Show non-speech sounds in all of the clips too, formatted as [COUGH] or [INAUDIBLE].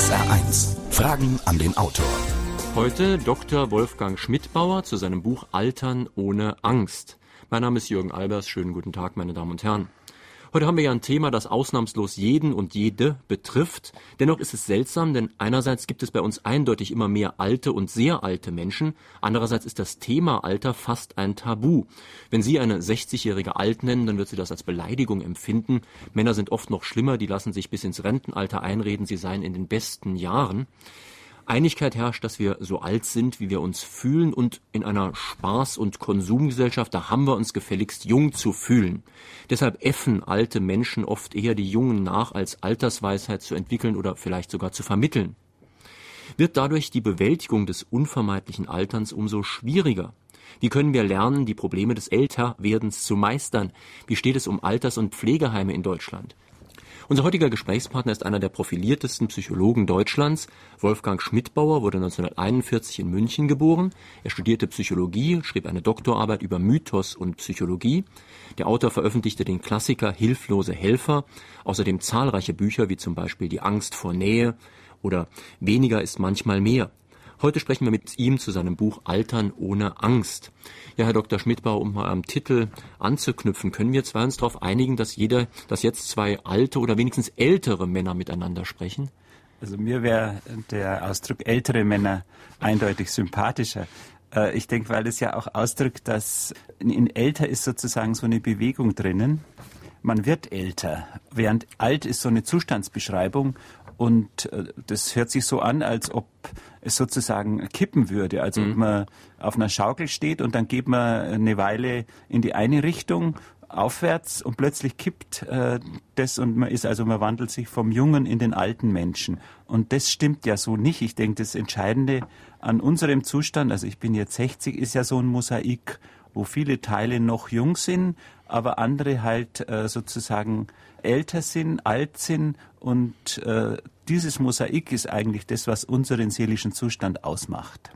SR1. Fragen an den Autor. Heute Dr. Wolfgang Schmidbauer zu seinem Buch Altern ohne Angst. Mein Name ist Jürgen Albers. Schönen guten Tag, meine Damen und Herren. Heute haben wir ja ein Thema, das ausnahmslos jeden und jede betrifft. Dennoch ist es seltsam, denn einerseits gibt es bei uns eindeutig immer mehr alte und sehr alte Menschen, andererseits ist das Thema Alter fast ein Tabu. Wenn Sie eine 60-jährige alt nennen, dann wird sie das als Beleidigung empfinden. Männer sind oft noch schlimmer, die lassen sich bis ins Rentenalter einreden, sie seien in den besten Jahren. Einigkeit herrscht, dass wir so alt sind, wie wir uns fühlen und in einer Spaß- und Konsumgesellschaft, da haben wir uns gefälligst jung zu fühlen. Deshalb äffen alte Menschen oft eher die Jungen nach, als Altersweisheit zu entwickeln oder vielleicht sogar zu vermitteln. Wird dadurch die Bewältigung des unvermeidlichen Alterns umso schwieriger? Wie können wir lernen, die Probleme des Älterwerdens zu meistern? Wie steht es um Alters- und Pflegeheime in Deutschland? Unser heutiger Gesprächspartner ist einer der profiliertesten Psychologen Deutschlands. Wolfgang Schmidbauer wurde 1941 in München geboren. Er studierte Psychologie, schrieb eine Doktorarbeit über Mythos und Psychologie. Der Autor veröffentlichte den Klassiker Hilflose Helfer, außerdem zahlreiche Bücher wie zum Beispiel Die Angst vor Nähe oder Weniger ist manchmal mehr. Heute sprechen wir mit ihm zu seinem Buch Altern ohne Angst. Ja, Herr Dr. Schmidbau, um mal am Titel anzuknüpfen, können wir zwei uns darauf einigen, dass jeder, dass jetzt zwei alte oder wenigstens ältere Männer miteinander sprechen? Also mir wäre der Ausdruck ältere Männer eindeutig sympathischer. Äh, ich denke, weil es ja auch ausdrückt, dass in älter ist sozusagen so eine Bewegung drinnen. Man wird älter, während alt ist so eine Zustandsbeschreibung und äh, das hört sich so an, als ob es sozusagen kippen würde. Also mhm. ob man auf einer Schaukel steht und dann geht man eine Weile in die eine Richtung aufwärts und plötzlich kippt äh, das und man ist also man wandelt sich vom jungen in den alten Menschen und das stimmt ja so nicht. Ich denke, das Entscheidende an unserem Zustand, also ich bin jetzt 60, ist ja so ein Mosaik, wo viele Teile noch jung sind, aber andere halt äh, sozusagen älter sind, alt sind und äh, dieses Mosaik ist eigentlich das, was unseren seelischen Zustand ausmacht.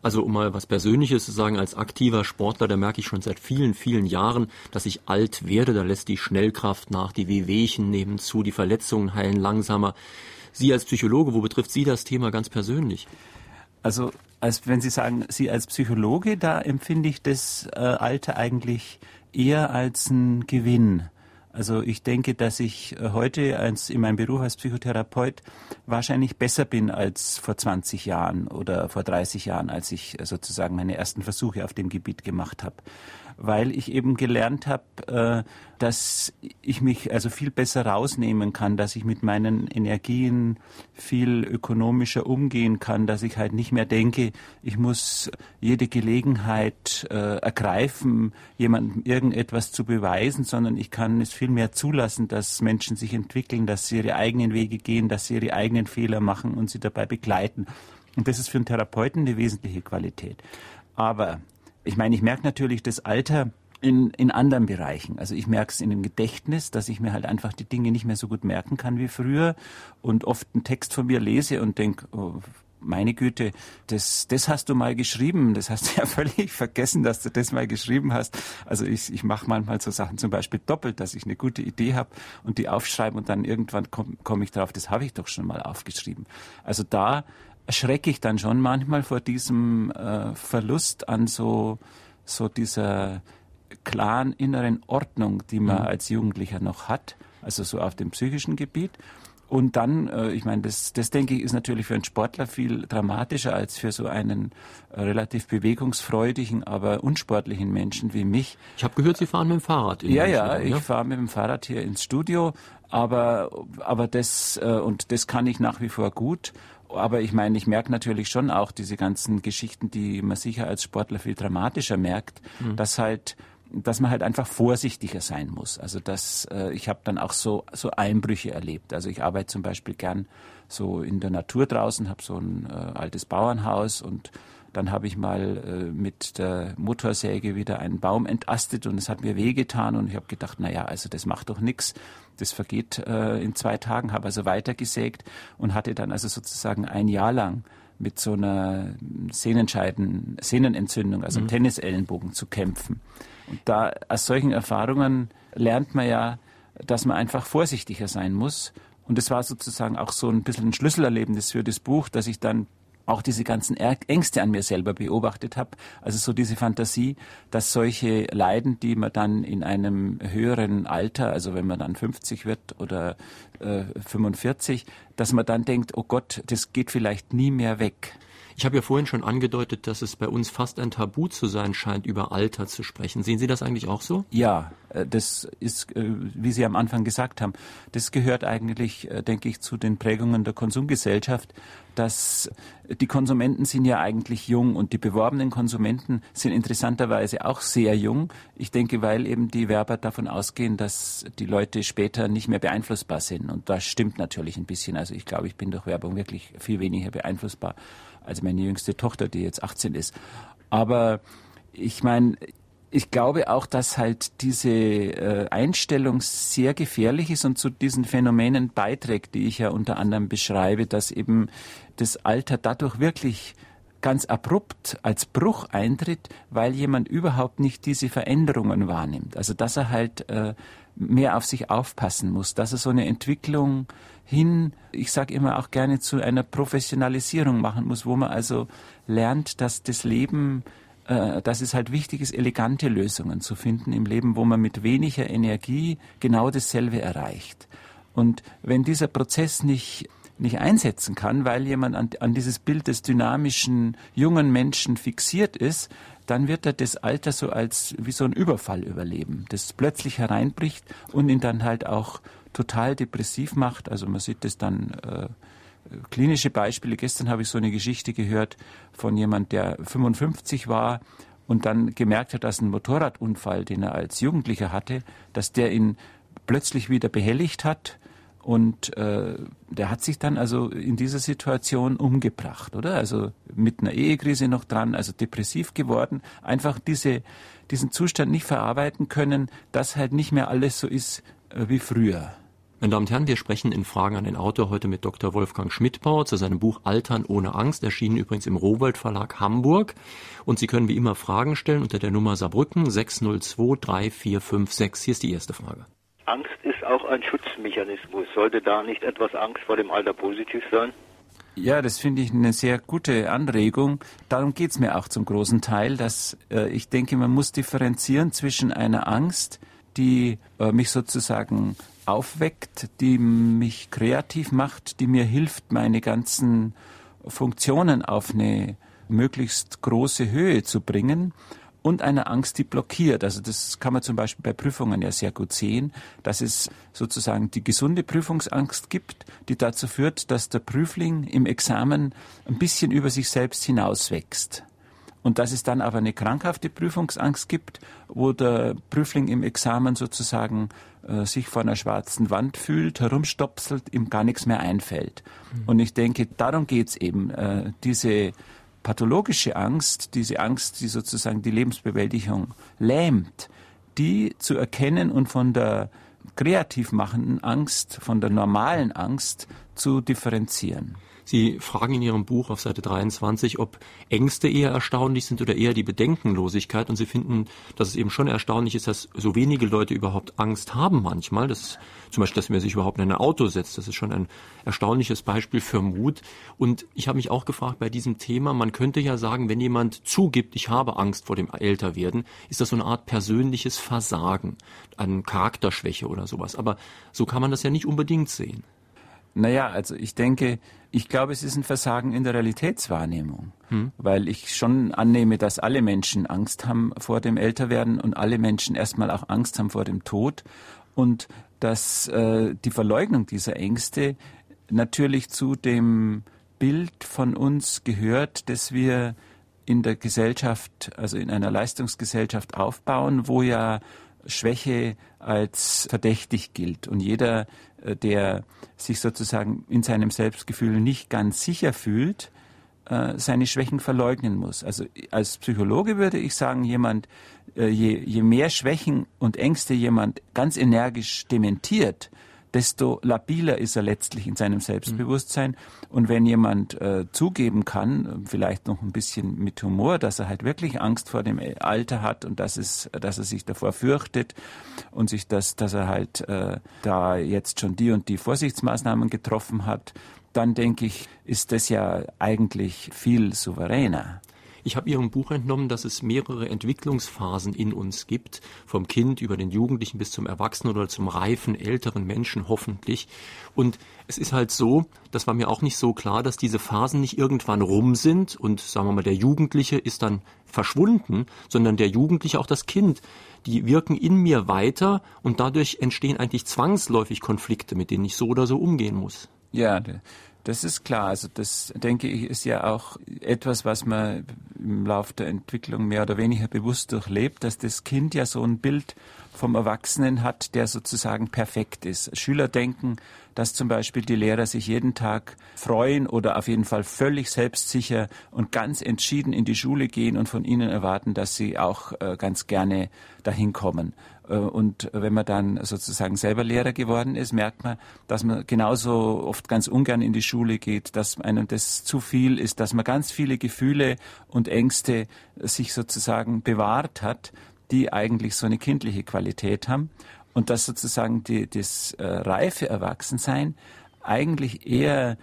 Also um mal was Persönliches zu sagen, als aktiver Sportler, da merke ich schon seit vielen, vielen Jahren, dass ich alt werde. Da lässt die Schnellkraft nach, die Wehwehchen nehmen zu, die Verletzungen heilen langsamer. Sie als Psychologe, wo betrifft Sie das Thema ganz persönlich? Also als wenn Sie sagen, Sie als Psychologe, da empfinde ich das äh, Alter eigentlich eher als ein Gewinn. Also ich denke, dass ich äh, heute als in meinem Beruf als Psychotherapeut wahrscheinlich besser bin als vor 20 Jahren oder vor 30 Jahren, als ich äh, sozusagen meine ersten Versuche auf dem Gebiet gemacht habe weil ich eben gelernt habe, äh, dass ich mich also viel besser rausnehmen kann, dass ich mit meinen Energien viel ökonomischer umgehen kann, dass ich halt nicht mehr denke, ich muss jede Gelegenheit äh, ergreifen, jemandem irgendetwas zu beweisen, sondern ich kann es viel mehr zulassen, dass Menschen sich entwickeln, dass sie ihre eigenen Wege gehen, dass sie ihre eigenen Fehler machen und sie dabei begleiten. Und das ist für einen Therapeuten eine wesentliche Qualität. Aber ich meine, ich merke natürlich das Alter in, in anderen Bereichen. Also ich merke es in dem Gedächtnis, dass ich mir halt einfach die Dinge nicht mehr so gut merken kann wie früher und oft einen Text von mir lese und denke, oh, meine Güte, das, das hast du mal geschrieben. Das hast du [LAUGHS] ja völlig vergessen, dass du das mal geschrieben hast. Also ich, ich mache manchmal so Sachen zum Beispiel doppelt, dass ich eine gute Idee habe und die aufschreibe und dann irgendwann komme komm ich drauf, das habe ich doch schon mal aufgeschrieben. Also da erschrecke ich dann schon manchmal vor diesem äh, Verlust an so, so dieser klaren inneren Ordnung, die man mhm. als Jugendlicher noch hat, also so auf dem psychischen Gebiet. Und dann, äh, ich meine, das, das denke ich, ist natürlich für einen Sportler viel dramatischer als für so einen äh, relativ bewegungsfreudigen, aber unsportlichen Menschen wie mich. Ich habe gehört, Sie fahren mit dem Fahrrad. ja, ja, ich fahre mit dem Fahrrad hier ins Studio, aber, aber das, äh, und das kann ich nach wie vor gut. Aber ich meine, ich merke natürlich schon auch diese ganzen Geschichten, die man sicher als Sportler viel dramatischer merkt, mhm. dass halt dass man halt einfach vorsichtiger sein muss. Also dass äh, ich habe dann auch so so Einbrüche erlebt. Also ich arbeite zum Beispiel gern so in der Natur draußen, habe so ein äh, altes Bauernhaus und dann habe ich mal äh, mit der Motorsäge wieder einen Baum entastet und es hat mir wehgetan und ich habe gedacht, na ja, also das macht doch nichts. Das vergeht äh, in zwei Tagen, habe also weitergesägt und hatte dann also sozusagen ein Jahr lang mit so einer Sehnenscheiden, Sehnenentzündung, also mhm. Tennisellenbogen zu kämpfen. Und da aus solchen Erfahrungen lernt man ja, dass man einfach vorsichtiger sein muss Und das war sozusagen auch so ein bisschen ein Schlüsselerlebnis für das Buch, dass ich dann auch diese ganzen Ängste an mir selber beobachtet habe. Also so diese Fantasie, dass solche Leiden, die man dann in einem höheren Alter, also wenn man dann 50 wird oder äh, 45, dass man dann denkt, oh Gott, das geht vielleicht nie mehr weg. Ich habe ja vorhin schon angedeutet, dass es bei uns fast ein Tabu zu sein scheint, über Alter zu sprechen. Sehen Sie das eigentlich auch so? Ja, äh, das ist, äh, wie Sie am Anfang gesagt haben, das gehört eigentlich, äh, denke ich, zu den Prägungen der Konsumgesellschaft, dass die Konsumenten sind ja eigentlich jung und die beworbenen Konsumenten sind interessanterweise auch sehr jung. Ich denke, weil eben die Werber davon ausgehen, dass die Leute später nicht mehr beeinflussbar sind. Und das stimmt natürlich ein bisschen. Also ich glaube, ich bin durch Werbung wirklich viel weniger beeinflussbar als meine jüngste Tochter, die jetzt 18 ist. Aber ich meine, ich glaube auch, dass halt diese äh, Einstellung sehr gefährlich ist und zu diesen Phänomenen beiträgt, die ich ja unter anderem beschreibe, dass eben das Alter dadurch wirklich ganz abrupt als Bruch eintritt, weil jemand überhaupt nicht diese Veränderungen wahrnimmt. Also dass er halt äh, mehr auf sich aufpassen muss, dass er so eine Entwicklung hin, ich sage immer auch gerne zu einer Professionalisierung machen muss, wo man also lernt, dass das Leben, äh, dass es halt wichtig ist, elegante Lösungen zu finden im Leben, wo man mit weniger Energie genau dasselbe erreicht. Und wenn dieser Prozess nicht nicht einsetzen kann, weil jemand an, an dieses Bild des dynamischen jungen Menschen fixiert ist, dann wird er das Alter so als wie so ein Überfall überleben, das plötzlich hereinbricht und ihn dann halt auch total depressiv macht. Also man sieht das dann äh, klinische Beispiele. Gestern habe ich so eine Geschichte gehört von jemand, der 55 war und dann gemerkt hat, dass ein Motorradunfall, den er als Jugendlicher hatte, dass der ihn plötzlich wieder behelligt hat und äh, der hat sich dann also in dieser Situation umgebracht, oder? Also mit einer Ehekrise noch dran, also depressiv geworden, einfach diese, diesen Zustand nicht verarbeiten können, dass halt nicht mehr alles so ist wie früher. Meine Damen und Herren, wir sprechen in Fragen an den Autor heute mit Dr. Wolfgang Schmidtbauer zu seinem Buch Altern ohne Angst, erschienen übrigens im Rowold Verlag Hamburg. Und Sie können wie immer Fragen stellen unter der Nummer Saarbrücken 602 3456. Hier ist die erste Frage. Angst ist auch ein Schutzmechanismus. Sollte da nicht etwas Angst vor dem Alter positiv sein? Ja, das finde ich eine sehr gute Anregung. Darum geht es mir auch zum großen Teil, dass äh, ich denke, man muss differenzieren zwischen einer Angst, die äh, mich sozusagen aufweckt, die mich kreativ macht, die mir hilft, meine ganzen Funktionen auf eine möglichst große Höhe zu bringen und eine Angst, die blockiert. Also das kann man zum Beispiel bei Prüfungen ja sehr gut sehen, dass es sozusagen die gesunde Prüfungsangst gibt, die dazu führt, dass der Prüfling im Examen ein bisschen über sich selbst hinauswächst. Und dass es dann aber eine krankhafte Prüfungsangst gibt, wo der Prüfling im Examen sozusagen äh, sich vor einer schwarzen Wand fühlt, herumstopselt, ihm gar nichts mehr einfällt. Mhm. Und ich denke, darum geht's eben, äh, diese pathologische Angst, diese Angst, die sozusagen die Lebensbewältigung lähmt, die zu erkennen und von der kreativ machenden Angst, von der normalen Angst zu differenzieren. Sie fragen in Ihrem Buch auf Seite 23, ob Ängste eher erstaunlich sind oder eher die Bedenkenlosigkeit. Und Sie finden, dass es eben schon erstaunlich ist, dass so wenige Leute überhaupt Angst haben manchmal. Das ist zum Beispiel, dass man sich überhaupt in ein Auto setzt. Das ist schon ein erstaunliches Beispiel für Mut. Und ich habe mich auch gefragt bei diesem Thema, man könnte ja sagen, wenn jemand zugibt, ich habe Angst vor dem Älterwerden, ist das so eine Art persönliches Versagen, eine Charakterschwäche oder sowas. Aber so kann man das ja nicht unbedingt sehen. Naja, also ich denke, ich glaube, es ist ein Versagen in der Realitätswahrnehmung, hm. weil ich schon annehme, dass alle Menschen Angst haben vor dem Älterwerden und alle Menschen erstmal auch Angst haben vor dem Tod. Und dass äh, die Verleugnung dieser Ängste natürlich zu dem Bild von uns gehört, dass wir in der Gesellschaft, also in einer Leistungsgesellschaft aufbauen, wo ja Schwäche als verdächtig gilt. Und jeder der sich sozusagen in seinem Selbstgefühl nicht ganz sicher fühlt, äh, seine Schwächen verleugnen muss. Also als Psychologe würde ich sagen, jemand, äh, je, je mehr Schwächen und Ängste jemand ganz energisch dementiert, desto labiler ist er letztlich in seinem Selbstbewusstsein. Und wenn jemand äh, zugeben kann, vielleicht noch ein bisschen mit Humor, dass er halt wirklich Angst vor dem Alter hat und dass es, dass er sich davor fürchtet und sich das, dass er halt äh, da jetzt schon die und die Vorsichtsmaßnahmen getroffen hat, dann denke ich, ist das ja eigentlich viel souveräner. Ich habe Ihrem Buch entnommen, dass es mehrere Entwicklungsphasen in uns gibt, vom Kind über den Jugendlichen bis zum Erwachsenen oder zum reifen, älteren Menschen hoffentlich. Und es ist halt so, das war mir auch nicht so klar, dass diese Phasen nicht irgendwann rum sind und sagen wir mal, der Jugendliche ist dann verschwunden, sondern der Jugendliche, auch das Kind, die wirken in mir weiter und dadurch entstehen eigentlich zwangsläufig Konflikte, mit denen ich so oder so umgehen muss. Ja, das ist klar. Also das, denke ich, ist ja auch etwas, was man im Laufe der Entwicklung mehr oder weniger bewusst durchlebt, dass das Kind ja so ein Bild vom Erwachsenen hat, der sozusagen perfekt ist. Schüler denken, dass zum Beispiel die Lehrer sich jeden Tag freuen oder auf jeden Fall völlig selbstsicher und ganz entschieden in die Schule gehen und von ihnen erwarten, dass sie auch äh, ganz gerne dahin kommen. Äh, und wenn man dann sozusagen selber Lehrer geworden ist, merkt man, dass man genauso oft ganz ungern in die Schule geht, dass einem das zu viel ist, dass man ganz viele Gefühle und Ängste sich sozusagen bewahrt hat, die eigentlich so eine kindliche Qualität haben. Und dass sozusagen die, das äh, reife Erwachsensein eigentlich eher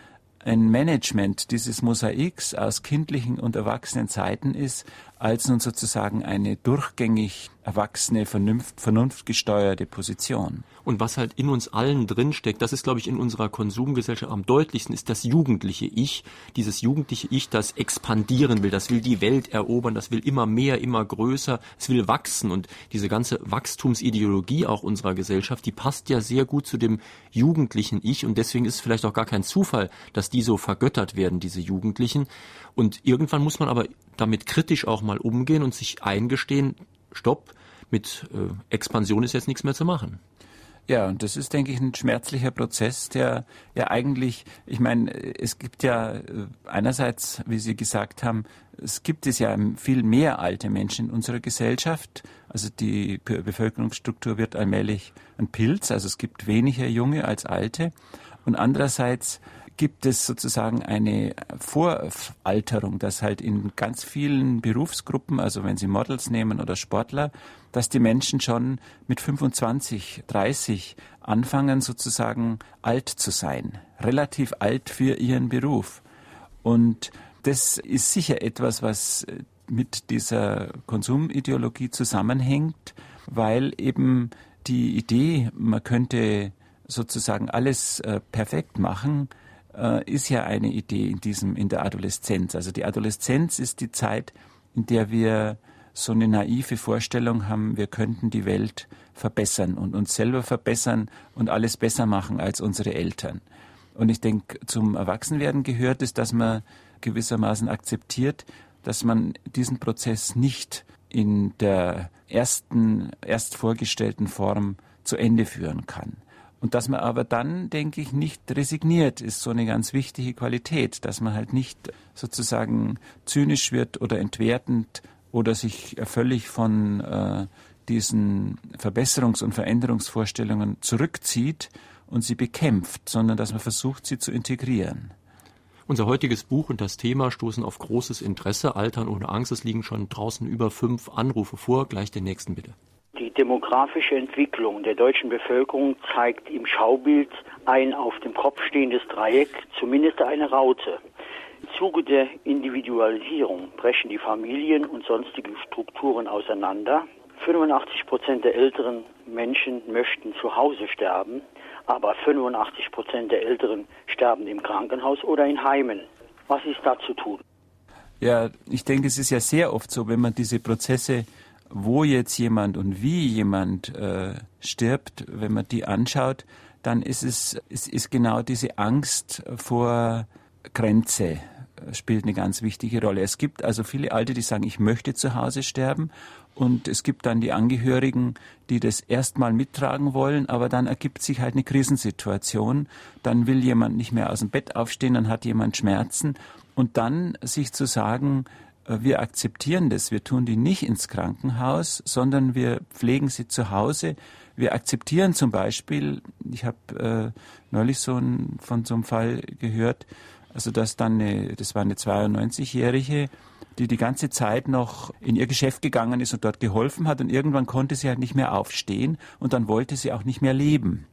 ein Management dieses Mosaiks aus kindlichen und erwachsenen Zeiten ist, als nun sozusagen eine durchgängig erwachsene, vernunft, vernunftgesteuerte Position. Und was halt in uns allen drinsteckt, das ist, glaube ich, in unserer Konsumgesellschaft am deutlichsten, ist das jugendliche Ich. Dieses jugendliche Ich, das expandieren will, das will die Welt erobern, das will immer mehr, immer größer, es will wachsen. Und diese ganze Wachstumsideologie auch unserer Gesellschaft, die passt ja sehr gut zu dem jugendlichen Ich. Und deswegen ist es vielleicht auch gar kein Zufall, dass die so vergöttert werden, diese Jugendlichen. Und irgendwann muss man aber damit kritisch auch mal umgehen und sich eingestehen, stopp, mit äh, Expansion ist jetzt nichts mehr zu machen. Ja, und das ist, denke ich, ein schmerzlicher Prozess, der ja eigentlich, ich meine, es gibt ja äh, einerseits, wie Sie gesagt haben, es gibt es ja viel mehr alte Menschen in unserer Gesellschaft. Also die Bevölkerungsstruktur wird allmählich ein Pilz, also es gibt weniger Junge als Alte. Und andererseits gibt es sozusagen eine Voralterung, dass halt in ganz vielen Berufsgruppen, also wenn Sie Models nehmen oder Sportler, dass die Menschen schon mit 25, 30 anfangen sozusagen alt zu sein, relativ alt für ihren Beruf. Und das ist sicher etwas, was mit dieser Konsumideologie zusammenhängt, weil eben die Idee, man könnte sozusagen alles äh, perfekt machen, äh, ist ja eine Idee in diesem, in der Adoleszenz. Also die Adoleszenz ist die Zeit, in der wir so eine naive Vorstellung haben, wir könnten die Welt verbessern und uns selber verbessern und alles besser machen als unsere Eltern. Und ich denke, zum Erwachsenwerden gehört es, dass man gewissermaßen akzeptiert, dass man diesen Prozess nicht in der ersten, erst vorgestellten Form zu Ende führen kann. Und dass man aber dann, denke ich, nicht resigniert, ist so eine ganz wichtige Qualität, dass man halt nicht sozusagen zynisch wird oder entwertend oder sich völlig von äh, diesen Verbesserungs- und Veränderungsvorstellungen zurückzieht und sie bekämpft, sondern dass man versucht, sie zu integrieren. Unser heutiges Buch und das Thema stoßen auf großes Interesse. Altern ohne Angst. Es liegen schon draußen über fünf Anrufe vor. Gleich den nächsten bitte. Die demografische Entwicklung der deutschen Bevölkerung zeigt im Schaubild ein auf dem Kopf stehendes Dreieck, zumindest eine Raute. Im Zuge der Individualisierung brechen die Familien und sonstige Strukturen auseinander. 85 Prozent der älteren Menschen möchten zu Hause sterben, aber 85 Prozent der Älteren sterben im Krankenhaus oder in Heimen. Was ist da zu tun? Ja, ich denke, es ist ja sehr oft so, wenn man diese Prozesse wo jetzt jemand und wie jemand äh, stirbt, wenn man die anschaut, dann ist es, es ist genau diese Angst vor Grenze äh, spielt eine ganz wichtige Rolle. Es gibt also viele Alte, die sagen, ich möchte zu Hause sterben. Und es gibt dann die Angehörigen, die das erstmal mittragen wollen, aber dann ergibt sich halt eine Krisensituation. Dann will jemand nicht mehr aus dem Bett aufstehen, dann hat jemand Schmerzen. Und dann sich zu sagen, wir akzeptieren das. Wir tun die nicht ins Krankenhaus, sondern wir pflegen sie zu Hause. wir akzeptieren zum Beispiel, ich habe äh, neulich so ein, von so einem Fall gehört, also dass dann eine, das war eine 92-Jährige, die die ganze Zeit noch in ihr Geschäft gegangen ist und dort geholfen hat und irgendwann konnte sie halt nicht mehr aufstehen und dann wollte sie auch nicht mehr leben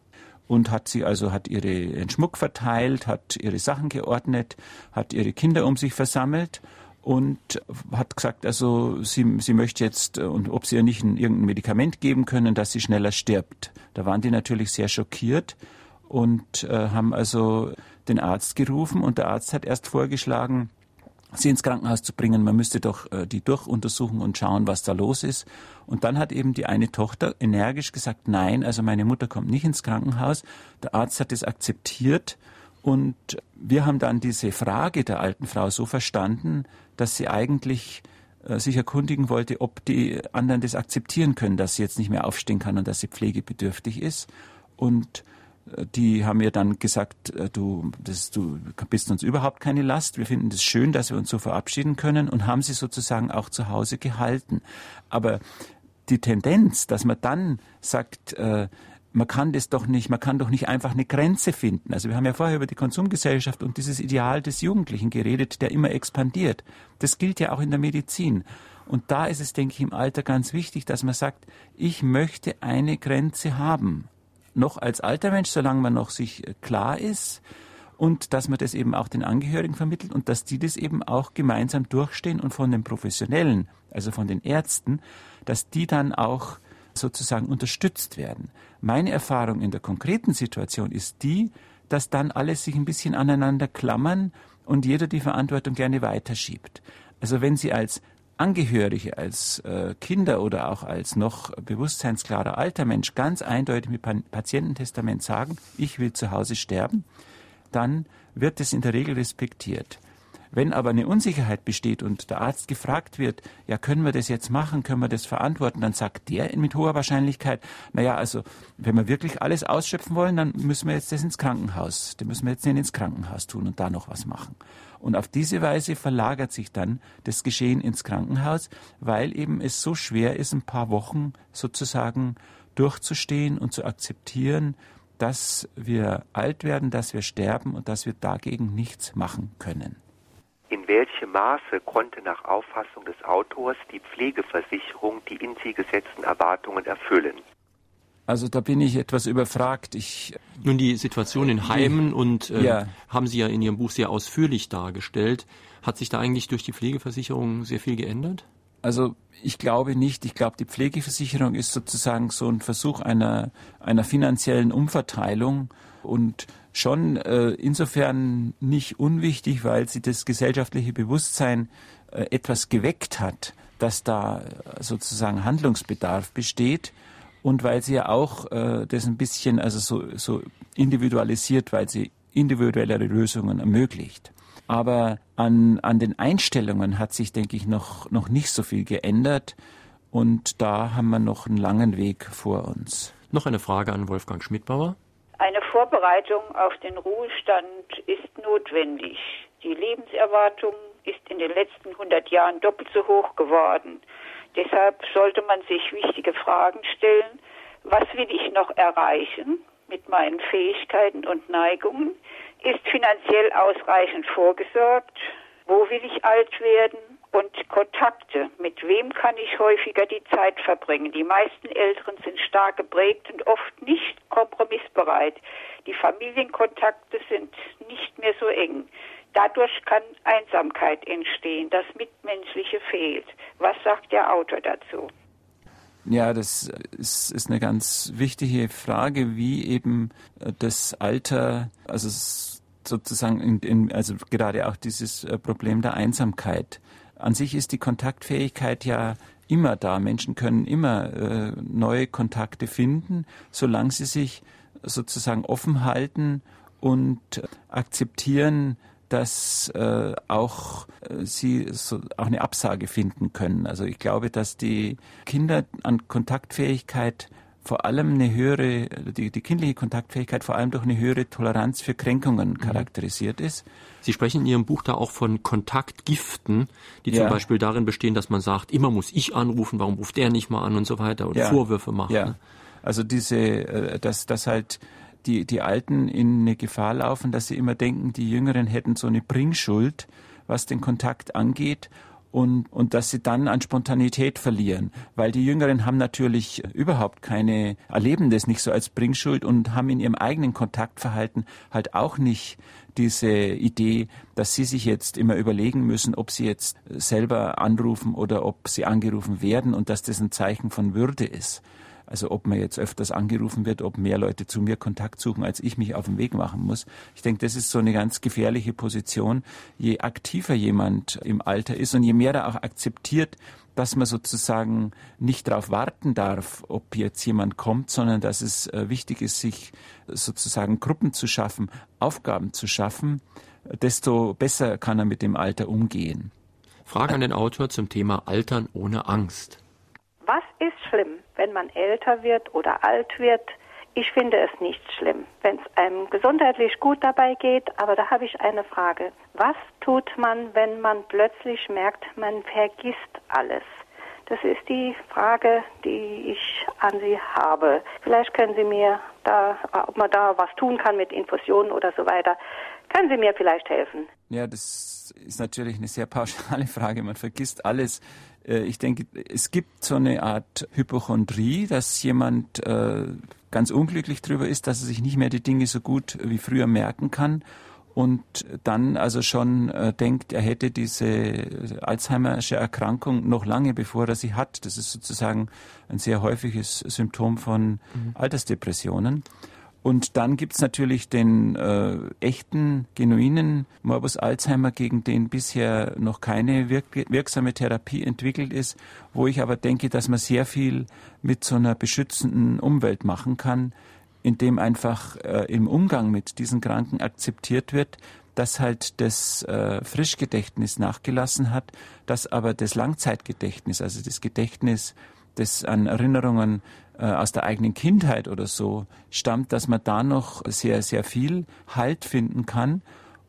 und hat sie also hat ihre Schmuck verteilt, hat ihre Sachen geordnet, hat ihre Kinder um sich versammelt und hat gesagt, also sie, sie möchte jetzt und ob sie ihr nicht ein, irgendein Medikament geben können, dass sie schneller stirbt. Da waren die natürlich sehr schockiert und äh, haben also den Arzt gerufen und der Arzt hat erst vorgeschlagen, sie ins Krankenhaus zu bringen. Man müsste doch äh, die durchuntersuchen und schauen, was da los ist. Und dann hat eben die eine Tochter energisch gesagt, nein, also meine Mutter kommt nicht ins Krankenhaus. Der Arzt hat es akzeptiert. Und wir haben dann diese Frage der alten Frau so verstanden, dass sie eigentlich äh, sich erkundigen wollte, ob die anderen das akzeptieren können, dass sie jetzt nicht mehr aufstehen kann und dass sie pflegebedürftig ist. Und die haben mir dann gesagt, äh, du, das, du bist uns überhaupt keine Last. Wir finden es schön, dass wir uns so verabschieden können und haben sie sozusagen auch zu Hause gehalten. Aber die Tendenz, dass man dann sagt, äh, man kann das doch nicht, man kann doch nicht einfach eine Grenze finden. Also wir haben ja vorher über die Konsumgesellschaft und dieses Ideal des Jugendlichen geredet, der immer expandiert. Das gilt ja auch in der Medizin. Und da ist es, denke ich, im Alter ganz wichtig, dass man sagt, ich möchte eine Grenze haben noch als alter Mensch, solange man noch sich äh, klar ist und dass man das eben auch den Angehörigen vermittelt und dass die das eben auch gemeinsam durchstehen und von den Professionellen, also von den Ärzten, dass die dann auch sozusagen unterstützt werden. Meine Erfahrung in der konkreten Situation ist die, dass dann alle sich ein bisschen aneinander klammern und jeder die Verantwortung gerne weiterschiebt. Also wenn Sie als Angehörige, als äh, Kinder oder auch als noch bewusstseinsklarer alter Mensch ganz eindeutig mit Patiententestament sagen, ich will zu Hause sterben, dann wird es in der Regel respektiert. Wenn aber eine Unsicherheit besteht und der Arzt gefragt wird, ja, können wir das jetzt machen, können wir das verantworten, dann sagt der mit hoher Wahrscheinlichkeit, naja, also, wenn wir wirklich alles ausschöpfen wollen, dann müssen wir jetzt das ins Krankenhaus, dann müssen wir jetzt nicht ins Krankenhaus tun und da noch was machen. Und auf diese Weise verlagert sich dann das Geschehen ins Krankenhaus, weil eben es so schwer ist, ein paar Wochen sozusagen durchzustehen und zu akzeptieren, dass wir alt werden, dass wir sterben und dass wir dagegen nichts machen können. In welchem Maße konnte nach Auffassung des Autors die Pflegeversicherung die in sie gesetzten Erwartungen erfüllen? Also da bin ich etwas überfragt. Ich Nun die Situation in Heimen und äh, ja. haben Sie ja in Ihrem Buch sehr ausführlich dargestellt. Hat sich da eigentlich durch die Pflegeversicherung sehr viel geändert? Also ich glaube nicht. Ich glaube, die Pflegeversicherung ist sozusagen so ein Versuch einer, einer finanziellen Umverteilung und schon äh, insofern nicht unwichtig, weil sie das gesellschaftliche Bewusstsein äh, etwas geweckt hat, dass da äh, sozusagen Handlungsbedarf besteht und weil sie ja auch äh, das ein bisschen also so, so individualisiert, weil sie individuellere Lösungen ermöglicht. Aber an, an den Einstellungen hat sich, denke ich, noch, noch nicht so viel geändert. Und da haben wir noch einen langen Weg vor uns. Noch eine Frage an Wolfgang Schmidbauer. Eine Vorbereitung auf den Ruhestand ist notwendig. Die Lebenserwartung ist in den letzten 100 Jahren doppelt so hoch geworden. Deshalb sollte man sich wichtige Fragen stellen. Was will ich noch erreichen mit meinen Fähigkeiten und Neigungen? Ist finanziell ausreichend vorgesorgt? Wo will ich alt werden? Und Kontakte. Mit wem kann ich häufiger die Zeit verbringen? Die meisten Älteren sind stark geprägt und oft nicht kompromissbereit. Die Familienkontakte sind nicht mehr so eng. Dadurch kann Einsamkeit entstehen, das Mitmenschliche fehlt. Was sagt der Autor dazu? Ja, das ist, ist eine ganz wichtige Frage, wie eben äh, das Alter, also sozusagen, in, in, also gerade auch dieses äh, Problem der Einsamkeit. An sich ist die Kontaktfähigkeit ja immer da. Menschen können immer äh, neue Kontakte finden, solange sie sich sozusagen offen halten und akzeptieren, dass äh, auch äh, sie so auch eine Absage finden können. Also ich glaube, dass die Kinder an Kontaktfähigkeit vor allem eine höhere, die, die kindliche Kontaktfähigkeit vor allem durch eine höhere Toleranz für Kränkungen mhm. charakterisiert ist. Sie sprechen in Ihrem Buch da auch von Kontaktgiften, die ja. zum Beispiel darin bestehen, dass man sagt, immer muss ich anrufen, warum ruft der nicht mal an und so weiter und ja. Vorwürfe machen. Ja. Also diese, äh, dass, dass halt die, die Alten in eine Gefahr laufen, dass sie immer denken, die Jüngeren hätten so eine Bringschuld, was den Kontakt angeht und, und dass sie dann an Spontanität verlieren. Weil die Jüngeren haben natürlich überhaupt keine, erleben das nicht so als Bringschuld und haben in ihrem eigenen Kontaktverhalten halt auch nicht diese Idee, dass sie sich jetzt immer überlegen müssen, ob sie jetzt selber anrufen oder ob sie angerufen werden und dass das ein Zeichen von Würde ist. Also ob man jetzt öfters angerufen wird, ob mehr Leute zu mir Kontakt suchen, als ich mich auf den Weg machen muss. Ich denke, das ist so eine ganz gefährliche Position. Je aktiver jemand im Alter ist und je mehr er auch akzeptiert, dass man sozusagen nicht darauf warten darf, ob jetzt jemand kommt, sondern dass es äh, wichtig ist, sich sozusagen Gruppen zu schaffen, Aufgaben zu schaffen, desto besser kann er mit dem Alter umgehen. Frage an den Autor zum Thema Altern ohne Angst. Was ist schlimm, wenn man älter wird oder alt wird? Ich finde es nicht schlimm, wenn es einem gesundheitlich gut dabei geht, aber da habe ich eine Frage. Was tut man, wenn man plötzlich merkt, man vergisst alles? Das ist die Frage, die ich an Sie habe. Vielleicht können Sie mir da, ob man da was tun kann mit Infusionen oder so weiter. Können Sie mir vielleicht helfen? Ja, das ist natürlich eine sehr pauschale Frage. Man vergisst alles. Äh, ich denke, es gibt so eine Art Hypochondrie, dass jemand äh, ganz unglücklich darüber ist, dass er sich nicht mehr die Dinge so gut wie früher merken kann und dann also schon äh, denkt, er hätte diese Alzheimersche Erkrankung noch lange bevor er sie hat. Das ist sozusagen ein sehr häufiges Symptom von mhm. Altersdepressionen. Und dann gibt's natürlich den äh, echten, genuinen Morbus Alzheimer, gegen den bisher noch keine wirk wirksame Therapie entwickelt ist, wo ich aber denke, dass man sehr viel mit so einer beschützenden Umwelt machen kann, indem einfach äh, im Umgang mit diesen Kranken akzeptiert wird, dass halt das äh, Frischgedächtnis nachgelassen hat, dass aber das Langzeitgedächtnis, also das Gedächtnis, das an Erinnerungen aus der eigenen Kindheit oder so stammt, dass man da noch sehr, sehr viel Halt finden kann.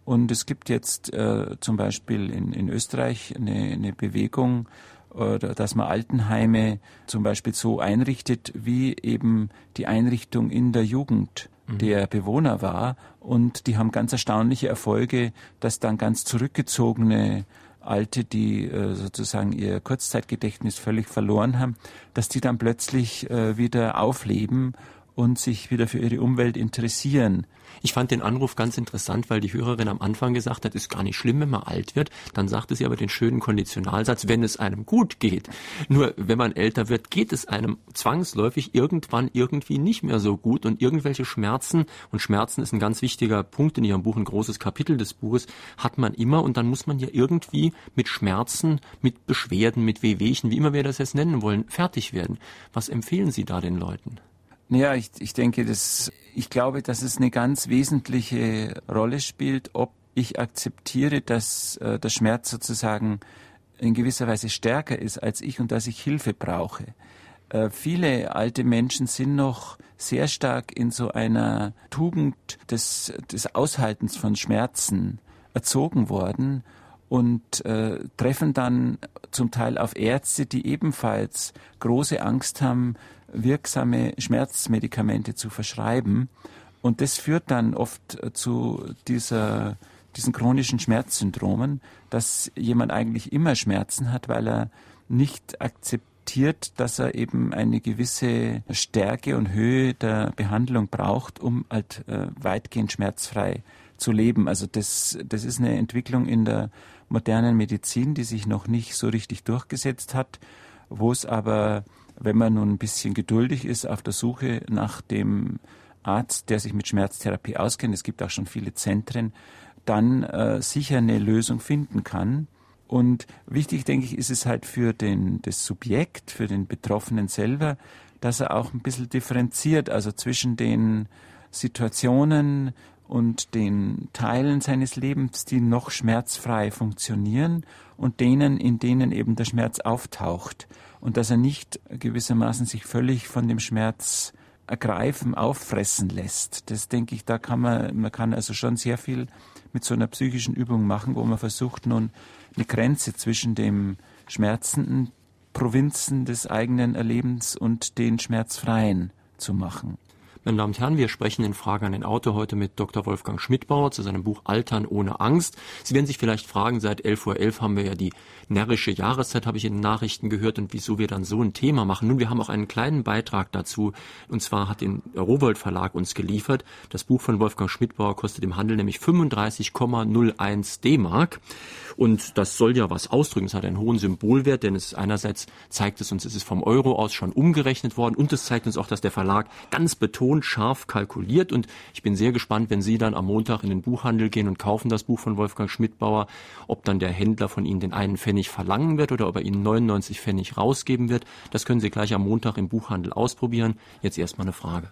Und es gibt jetzt äh, zum Beispiel in, in Österreich eine, eine Bewegung, oder dass man Altenheime zum Beispiel so einrichtet, wie eben die Einrichtung in der Jugend mhm. der Bewohner war. Und die haben ganz erstaunliche Erfolge, dass dann ganz zurückgezogene Alte, die äh, sozusagen ihr Kurzzeitgedächtnis völlig verloren haben, dass die dann plötzlich äh, wieder aufleben und sich wieder für ihre Umwelt interessieren. Ich fand den Anruf ganz interessant, weil die Hörerin am Anfang gesagt hat, ist gar nicht schlimm, wenn man alt wird. Dann sagte sie aber den schönen Konditionalsatz, wenn es einem gut geht. Nur wenn man älter wird, geht es einem zwangsläufig irgendwann irgendwie nicht mehr so gut und irgendwelche Schmerzen, und Schmerzen ist ein ganz wichtiger Punkt in Ihrem Buch, ein großes Kapitel des Buches, hat man immer und dann muss man ja irgendwie mit Schmerzen, mit Beschwerden, mit Wehwehchen, wie immer wir das jetzt nennen wollen, fertig werden. Was empfehlen Sie da den Leuten? Ja, ich, ich denke, dass, ich glaube, dass es eine ganz wesentliche Rolle spielt, ob ich akzeptiere, dass äh, der Schmerz sozusagen in gewisser Weise stärker ist als ich und dass ich Hilfe brauche. Äh, viele alte Menschen sind noch sehr stark in so einer Tugend des, des Aushaltens von Schmerzen erzogen worden und äh, treffen dann zum Teil auf Ärzte, die ebenfalls große Angst haben, wirksame Schmerzmedikamente zu verschreiben. Und das führt dann oft zu dieser, diesen chronischen Schmerzsyndromen, dass jemand eigentlich immer Schmerzen hat, weil er nicht akzeptiert, dass er eben eine gewisse Stärke und Höhe der Behandlung braucht, um halt äh, weitgehend schmerzfrei zu leben. Also das, das ist eine Entwicklung in der modernen Medizin, die sich noch nicht so richtig durchgesetzt hat, wo es aber wenn man nun ein bisschen geduldig ist auf der Suche nach dem Arzt, der sich mit Schmerztherapie auskennt, es gibt auch schon viele Zentren, dann äh, sicher eine Lösung finden kann. Und wichtig, denke ich, ist es halt für den, das Subjekt, für den Betroffenen selber, dass er auch ein bisschen differenziert, also zwischen den Situationen und den Teilen seines Lebens, die noch schmerzfrei funktionieren und denen, in denen eben der Schmerz auftaucht und dass er nicht gewissermaßen sich völlig von dem Schmerz ergreifen, auffressen lässt. Das denke ich, da kann man, man kann also schon sehr viel mit so einer psychischen Übung machen, wo man versucht nun eine Grenze zwischen dem schmerzenden Provinzen des eigenen Erlebens und den schmerzfreien zu machen. Meine Damen und Herren, wir sprechen in Frage an den Autor heute mit Dr. Wolfgang Schmidbauer zu seinem Buch Altern ohne Angst. Sie werden sich vielleicht fragen, seit 11.11 Uhr .11 haben wir ja die närrische Jahreszeit, habe ich in den Nachrichten gehört, und wieso wir dann so ein Thema machen. Nun, wir haben auch einen kleinen Beitrag dazu, und zwar hat den Rowold Verlag uns geliefert. Das Buch von Wolfgang Schmidbauer kostet im Handel nämlich 35,01 D-Mark. Und das soll ja was ausdrücken. Es hat einen hohen Symbolwert, denn es einerseits zeigt es uns, es ist vom Euro aus schon umgerechnet worden und es zeigt uns auch, dass der Verlag ganz betont scharf kalkuliert. Und ich bin sehr gespannt, wenn Sie dann am Montag in den Buchhandel gehen und kaufen das Buch von Wolfgang Schmidbauer, ob dann der Händler von Ihnen den einen Pfennig verlangen wird oder ob er Ihnen 99 Pfennig rausgeben wird. Das können Sie gleich am Montag im Buchhandel ausprobieren. Jetzt erstmal eine Frage.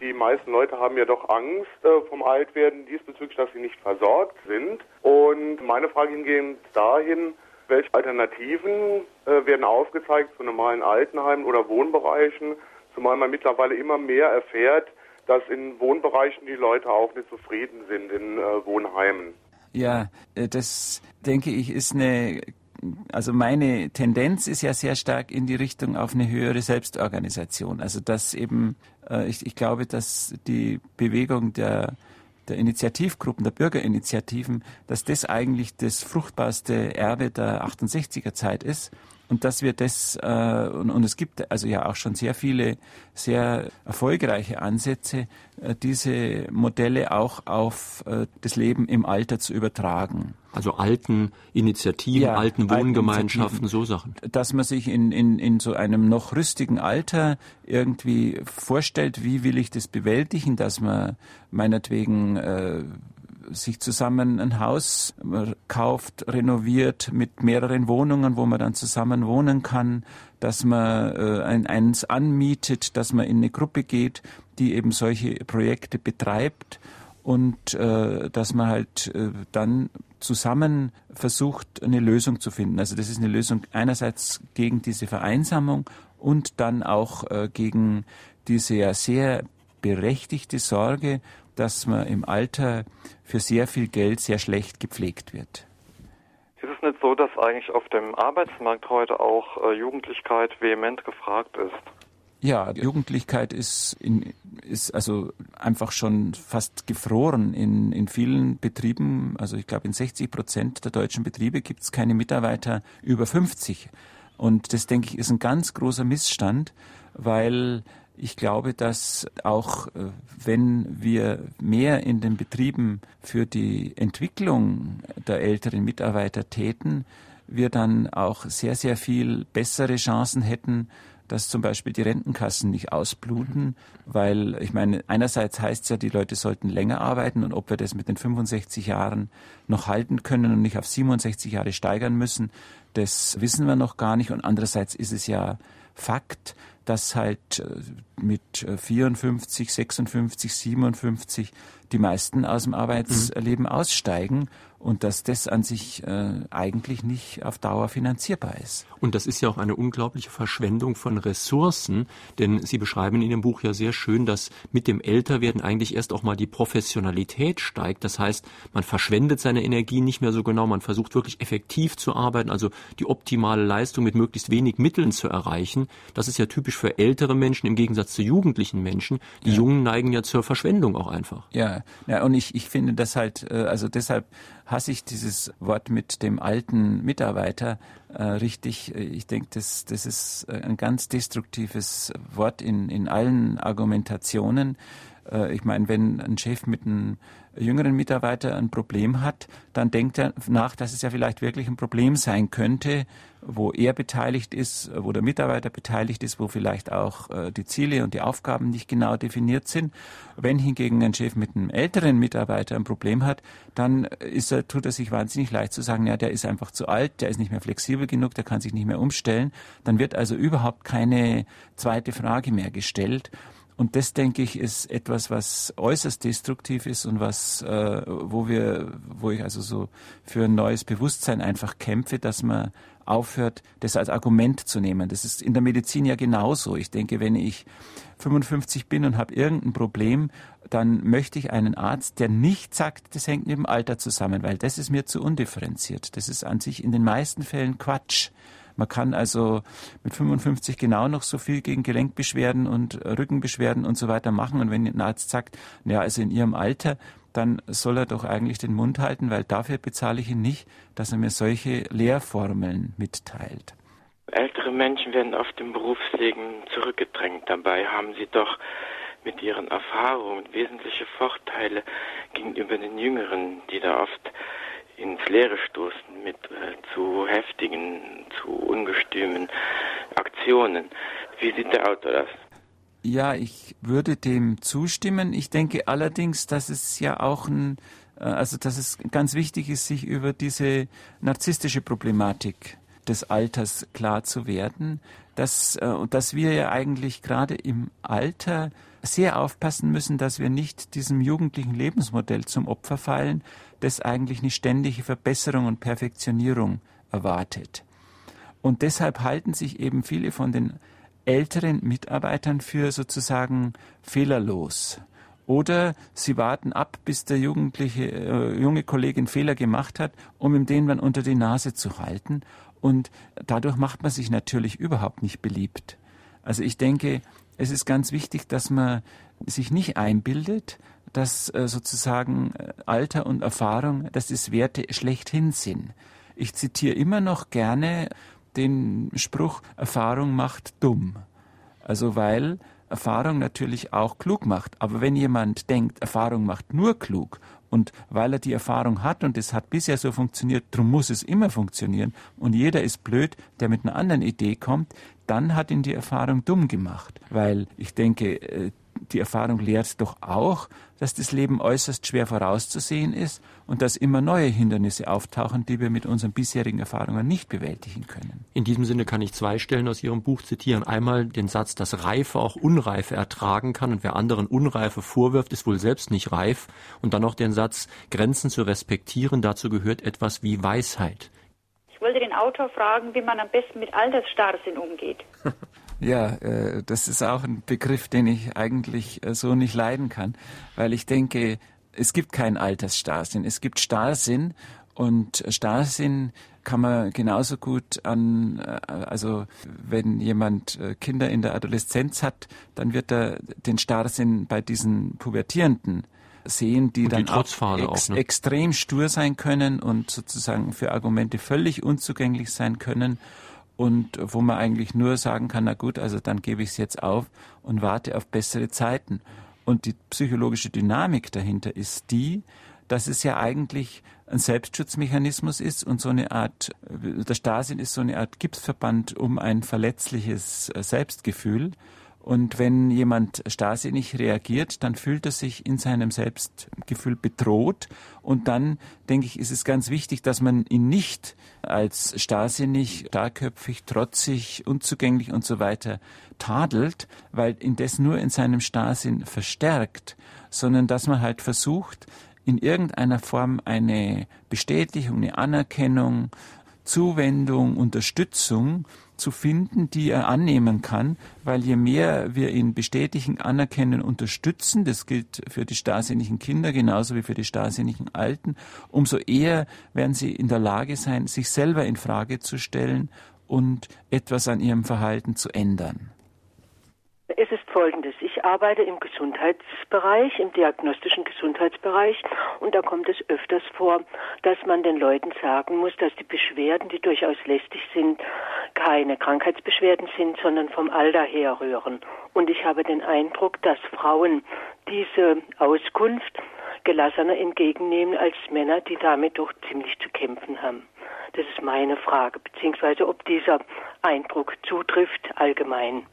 Die meisten Leute haben ja doch Angst äh, vom Altwerden diesbezüglich, dass sie nicht versorgt sind. Und meine Frage hingehend dahin, welche Alternativen äh, werden aufgezeigt zu normalen Altenheimen oder Wohnbereichen, zumal man mittlerweile immer mehr erfährt, dass in Wohnbereichen die Leute auch nicht zufrieden sind in äh, Wohnheimen. Ja, äh, das denke ich ist eine also meine Tendenz ist ja sehr stark in die Richtung auf eine höhere Selbstorganisation. Also dass eben, äh, ich, ich glaube, dass die Bewegung der, der Initiativgruppen, der Bürgerinitiativen, dass das eigentlich das fruchtbarste Erbe der 68er Zeit ist und dass wir das, äh, und, und, es gibt also ja auch schon sehr viele sehr erfolgreiche Ansätze, äh, diese Modelle auch auf äh, das Leben im Alter zu übertragen. Also alten Initiativen, ja, alten Wohngemeinschaften, alten so Sachen. Dass man sich in, in, in so einem noch rüstigen Alter irgendwie vorstellt, wie will ich das bewältigen, dass man meinetwegen äh, sich zusammen ein Haus kauft, renoviert mit mehreren Wohnungen, wo man dann zusammen wohnen kann, dass man äh, ein, eins anmietet, dass man in eine Gruppe geht, die eben solche Projekte betreibt und äh, dass man halt äh, dann zusammen versucht, eine Lösung zu finden. Also das ist eine Lösung einerseits gegen diese Vereinsamung und dann auch äh, gegen diese ja sehr berechtigte Sorge dass man im Alter für sehr viel Geld sehr schlecht gepflegt wird. Ist es nicht so, dass eigentlich auf dem Arbeitsmarkt heute auch äh, Jugendlichkeit vehement gefragt ist? Ja, Jugendlichkeit ist, in, ist also einfach schon fast gefroren in, in vielen Betrieben. Also ich glaube, in 60 Prozent der deutschen Betriebe gibt es keine Mitarbeiter über 50. Und das, denke ich, ist ein ganz großer Missstand, weil ich glaube, dass auch äh, wenn wir mehr in den Betrieben für die Entwicklung der älteren Mitarbeiter täten, wir dann auch sehr, sehr viel bessere Chancen hätten, dass zum Beispiel die Rentenkassen nicht ausbluten, weil ich meine, einerseits heißt es ja, die Leute sollten länger arbeiten und ob wir das mit den 65 Jahren noch halten können und nicht auf 67 Jahre steigern müssen, das wissen wir noch gar nicht. Und andererseits ist es ja Fakt, dass halt äh, mit 54, 56, 57 die meisten aus dem Arbeitsleben mhm. aussteigen und dass das an sich äh, eigentlich nicht auf Dauer finanzierbar ist. Und das ist ja auch eine unglaubliche Verschwendung von Ressourcen, denn Sie beschreiben in Ihrem Buch ja sehr schön, dass mit dem Älterwerden eigentlich erst auch mal die Professionalität steigt. Das heißt, man verschwendet seine Energie nicht mehr so genau, man versucht wirklich effektiv zu arbeiten, also die optimale Leistung mit möglichst wenig Mitteln zu erreichen. Das ist ja typisch für ältere Menschen im Gegensatz zu jugendlichen Menschen. Die ja. Jungen neigen ja zur Verschwendung auch einfach. Ja, ja und ich, ich finde das halt, äh, also deshalb hasse ich dieses Wort mit dem alten Mitarbeiter äh, richtig. Ich denke, das, das ist ein ganz destruktives Wort in, in allen Argumentationen. Äh, ich meine, wenn ein Chef mit einem jüngeren Mitarbeiter ein Problem hat, dann denkt er nach, dass es ja vielleicht wirklich ein Problem sein könnte, wo er beteiligt ist, wo der Mitarbeiter beteiligt ist, wo vielleicht auch äh, die Ziele und die Aufgaben nicht genau definiert sind. Wenn hingegen ein Chef mit einem älteren Mitarbeiter ein Problem hat, dann ist er, tut er sich wahnsinnig leicht zu sagen, ja, der ist einfach zu alt, der ist nicht mehr flexibel genug, der kann sich nicht mehr umstellen. Dann wird also überhaupt keine zweite Frage mehr gestellt. Und das, denke ich, ist etwas, was äußerst destruktiv ist und was, äh, wo wir, wo ich also so für ein neues Bewusstsein einfach kämpfe, dass man aufhört, das als Argument zu nehmen. Das ist in der Medizin ja genauso. Ich denke, wenn ich 55 bin und habe irgendein Problem, dann möchte ich einen Arzt, der nicht sagt, das hängt mit dem Alter zusammen, weil das ist mir zu undifferenziert. Das ist an sich in den meisten Fällen Quatsch Man kann also mit 55 genau noch so viel gegen Gelenkbeschwerden und Rückenbeschwerden und so weiter machen. Und wenn ein Arzt sagt, ja, also in Ihrem Alter, dann soll er doch eigentlich den Mund halten, weil dafür bezahle ich ihn nicht, dass er mir solche Lehrformeln mitteilt. Ältere Menschen werden auf dem Berufsleben zurückgedrängt. Dabei haben sie doch mit ihren Erfahrungen wesentliche Vorteile gegenüber den Jüngeren, die da oft ins Leere stoßen mit äh, zu heftigen, zu ungestümen Aktionen. Wie sieht der Autor das? Ja, ich würde dem zustimmen. Ich denke allerdings, dass es ja auch ein, äh, also dass es ganz wichtig ist, sich über diese narzisstische Problematik des Alters klar zu werden, dass, äh, dass wir ja eigentlich gerade im Alter sehr aufpassen müssen, dass wir nicht diesem jugendlichen Lebensmodell zum Opfer fallen, das eigentlich eine ständige Verbesserung und Perfektionierung erwartet. Und deshalb halten sich eben viele von den älteren Mitarbeitern für sozusagen fehlerlos. Oder sie warten ab, bis der jugendliche, äh, junge Kollege einen Fehler gemacht hat, um ihm den dann unter die Nase zu halten. Und dadurch macht man sich natürlich überhaupt nicht beliebt. Also ich denke, es ist ganz wichtig, dass man sich nicht einbildet, dass äh, sozusagen äh, Alter und Erfahrung, dass das Werte schlechthin sind. Ich zitiere immer noch gerne den Spruch, Erfahrung macht dumm. Also weil Erfahrung natürlich auch klug macht. Aber wenn jemand denkt, Erfahrung macht nur klug und weil er die Erfahrung hat und es hat bisher so funktioniert, drum muss es immer funktionieren und jeder ist blöd, der mit einer anderen Idee kommt, dann hat ihn die Erfahrung dumm gemacht. Weil ich denke, äh, die Erfahrung lehrt doch auch, dass das Leben äußerst schwer vorauszusehen ist und dass immer neue Hindernisse auftauchen, die wir mit unseren bisherigen Erfahrungen nicht bewältigen können. In diesem Sinne kann ich zwei Stellen aus Ihrem Buch zitieren. Einmal den Satz, dass Reife auch Unreife ertragen kann und wer anderen Unreife vorwirft, ist wohl selbst nicht reif. Und dann noch den Satz, Grenzen zu respektieren, dazu gehört etwas wie Weisheit. Ich wollte den Autor fragen, wie man am besten mit Altersstarrsinn umgeht. [LAUGHS] Ja, äh, das ist auch ein Begriff, den ich eigentlich äh, so nicht leiden kann, weil ich denke, es gibt keinen Altersstarrsinn. Es gibt Starrsinn und Starrsinn kann man genauso gut an, äh, also wenn jemand äh, Kinder in der Adoleszenz hat, dann wird er den Starrsinn bei diesen Pubertierenden sehen, die, die dann auch, ex auch ne? extrem stur sein können und sozusagen für Argumente völlig unzugänglich sein können und wo man eigentlich nur sagen kann, na gut, also dann gebe ich es jetzt auf und warte auf bessere Zeiten. Und die psychologische Dynamik dahinter ist die, dass es ja eigentlich ein Selbstschutzmechanismus ist und so eine Art, der Stasien ist so eine Art Gipsverband um ein verletzliches Selbstgefühl. Und wenn jemand starrsinnig reagiert, dann fühlt er sich in seinem Selbstgefühl bedroht. Und dann, denke ich, ist es ganz wichtig, dass man ihn nicht als starrsinnig, starrköpfig, trotzig, unzugänglich und so weiter tadelt, weil ihn das nur in seinem Starrsinn verstärkt, sondern dass man halt versucht, in irgendeiner Form eine Bestätigung, eine Anerkennung, Zuwendung, Unterstützung zu finden, die er annehmen kann, weil je mehr wir ihn bestätigen, anerkennen, unterstützen, das gilt für die starrsinnigen Kinder genauso wie für die starrsinnigen Alten, umso eher werden sie in der Lage sein, sich selber in Frage zu stellen und etwas an ihrem Verhalten zu ändern. Es ist folgendes. Ich arbeite im Gesundheitsbereich, im diagnostischen Gesundheitsbereich und da kommt es öfters vor, dass man den Leuten sagen muss, dass die Beschwerden, die durchaus lästig sind, keine Krankheitsbeschwerden sind, sondern vom Alter herrühren. Und ich habe den Eindruck, dass Frauen diese Auskunft gelassener entgegennehmen als Männer, die damit doch ziemlich zu kämpfen haben. Das ist meine Frage, beziehungsweise ob dieser Eindruck zutrifft allgemein.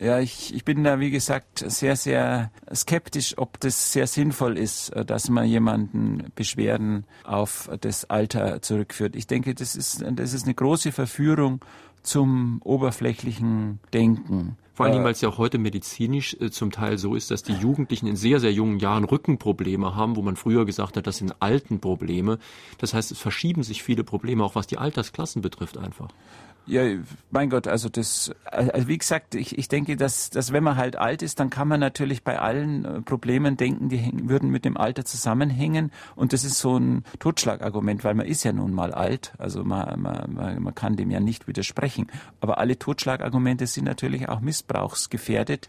Ja, ich, ich bin da, wie gesagt, sehr, sehr skeptisch, ob das sehr sinnvoll ist, äh, dass man jemanden Beschwerden auf das Alter zurückführt. Ich denke, das ist, das ist eine große Verführung zum oberflächlichen Denken. Vor allem, weil es ja auch heute medizinisch äh, zum Teil so ist, dass die Jugendlichen in sehr, sehr jungen Jahren Rückenprobleme haben, wo man früher gesagt hat, das sind Altenprobleme. Das heißt, es verschieben sich viele Probleme, auch was die Altersklassen betrifft einfach. Ja, mein Gott, also das, also wie gesagt, ich, ich denke, dass, dass wenn man halt alt ist, dann kann man natürlich bei allen äh, Problemen denken, die hängen, würden mit dem Alter zusammenhängen. Und das ist so ein Totschlagargument, weil man ist ja nun mal alt. Also man, man, man kann dem ja nicht widersprechen. Aber alle Totschlagargumente sind natürlich auch missbrauchsgefährdet.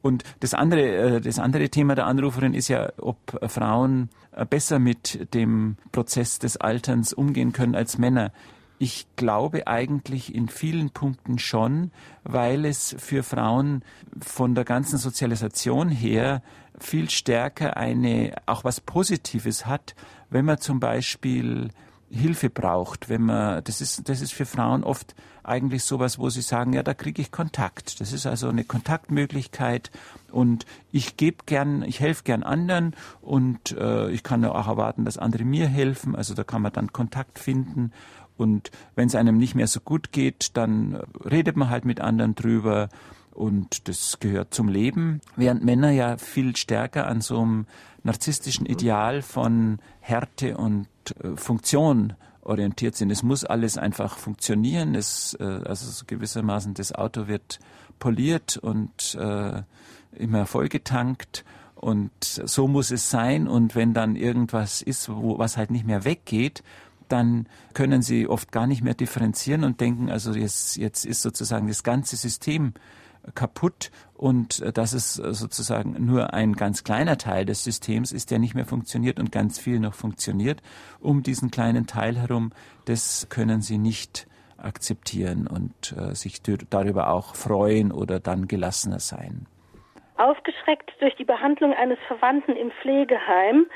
Und das andere, äh, das andere Thema der Anruferin ist ja, ob Frauen besser mit dem Prozess des Alterns umgehen können als Männer. Ich glaube eigentlich in vielen Punkten schon, weil es für Frauen von der ganzen Sozialisation her viel stärker eine, auch was Positives hat, wenn man zum Beispiel Hilfe braucht, wenn man, das ist, das ist für Frauen oft eigentlich sowas, wo sie sagen, ja, da kriege ich Kontakt. Das ist also eine Kontaktmöglichkeit und ich gebe gern, ich helfe gern anderen und äh, ich kann auch erwarten, dass andere mir helfen. Also da kann man dann Kontakt finden und wenn es einem nicht mehr so gut geht, dann redet man halt mit anderen drüber. Und das gehört zum Leben. Während Männer ja viel stärker an so einem narzisstischen Ideal von Härte und äh, Funktion orientiert sind. Es muss alles einfach funktionieren. Es, äh, also so gewissermaßen das Auto wird poliert und äh, immer vollgetankt. Und so muss es sein. Und wenn dann irgendwas ist, wo, was halt nicht mehr weggeht, dann können sie oft gar nicht mehr differenzieren und denken, also jetzt, jetzt ist sozusagen das ganze System kaputt und das ist sozusagen nur ein ganz kleiner Teil des Systems ist, der nicht mehr funktioniert und ganz viel noch funktioniert. Um diesen kleinen Teil herum, das können sie nicht akzeptieren und äh, sich darüber auch freuen oder dann gelassener sein. Aufgeschreckt durch die Behandlung eines Verwandten im Pflegeheim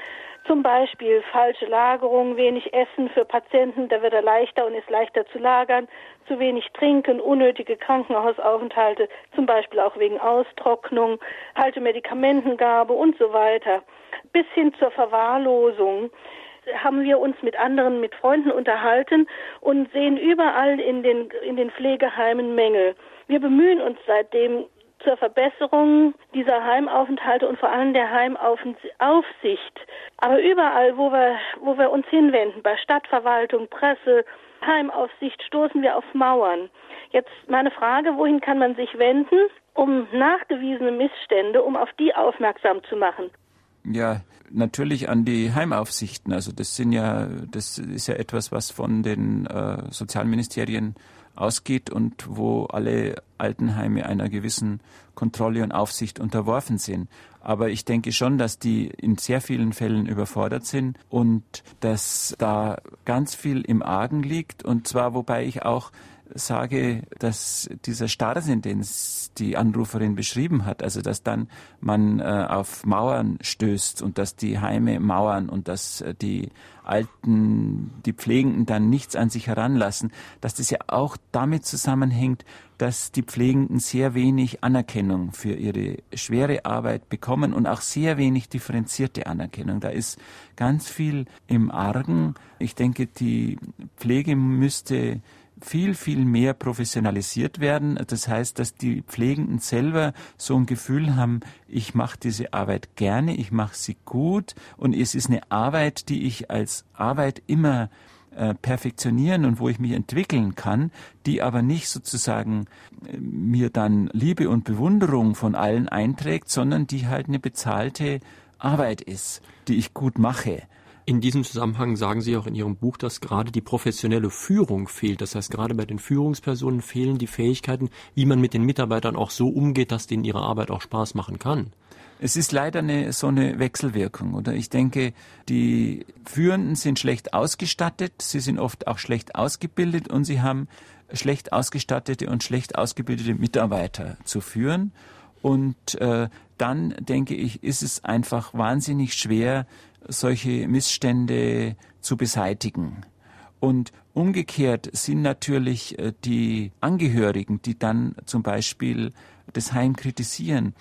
zum Beispiel falsche Lagerung, wenig Essen für Patienten, da wird er leichter und ist leichter zu lagern, zu wenig Trinken, unnötige Krankenhausaufenthalte, zum Beispiel auch wegen Austrocknung, falsche Medikamentengabe und so weiter. Bis hin zur Verwahrlosung haben wir uns mit anderen, mit Freunden unterhalten und sehen überall in den, in den Pflegeheimen Mängel. Wir bemühen uns seitdem zur Verbesserung dieser Heimaufenthalte und vor allem der Heimaufsicht. Aber überall, wo wir, wo wir uns hinwenden, bei Stadtverwaltung, Presse, Heimaufsicht, stoßen wir auf Mauern. Jetzt meine Frage, wohin kann man sich wenden, um nachgewiesene Missstände, um auf die aufmerksam zu machen? Ja, natürlich an die Heimaufsichten. Also das sind ja, das ist ja etwas, was von den äh, Sozialministerien ausgeht und wo alle Altenheime einer gewissen Kontrolle und Aufsicht unterworfen sind. Aber ich denke schon, dass die in sehr vielen Fällen überfordert sind und dass da ganz viel im Argen liegt. Und zwar, wobei ich auch sage, dass dieser Starrsinn, den die Anruferin beschrieben hat, also dass dann man äh, auf Mauern stößt und dass die Heime mauern und dass äh, die Alten, die Pflegenden dann nichts an sich heranlassen, dass das ja auch damit zusammenhängt, dass die Pflegenden sehr wenig Anerkennung für ihre schwere Arbeit bekommen und auch sehr wenig differenzierte Anerkennung. Da ist ganz viel im Argen. Ich denke, die Pflege müsste viel, viel mehr professionalisiert werden. Das heißt, dass die Pflegenden selber so ein Gefühl haben, ich mache diese Arbeit gerne, ich mache sie gut und es ist eine Arbeit, die ich als Arbeit immer äh, perfektionieren und wo ich mich entwickeln kann, die aber nicht sozusagen äh, mir dann Liebe und Bewunderung von allen einträgt, sondern die halt eine bezahlte Arbeit ist, die ich gut mache. In diesem Zusammenhang sagen Sie auch in Ihrem Buch, dass gerade die professionelle Führung fehlt. Das heißt, gerade bei den Führungspersonen fehlen die Fähigkeiten, wie man mit den Mitarbeitern auch so umgeht, dass denen ihre Arbeit auch Spaß machen kann. Es ist leider eine, so eine Wechselwirkung, oder? Ich denke, die Führenden sind schlecht ausgestattet, sie sind oft auch schlecht ausgebildet und sie haben schlecht ausgestattete und schlecht ausgebildete Mitarbeiter zu führen. Und äh, dann, denke ich, ist es einfach wahnsinnig schwer, solche Missstände zu beseitigen. Und umgekehrt sind natürlich äh, die Angehörigen, die dann zum Beispiel das Heim kritisieren,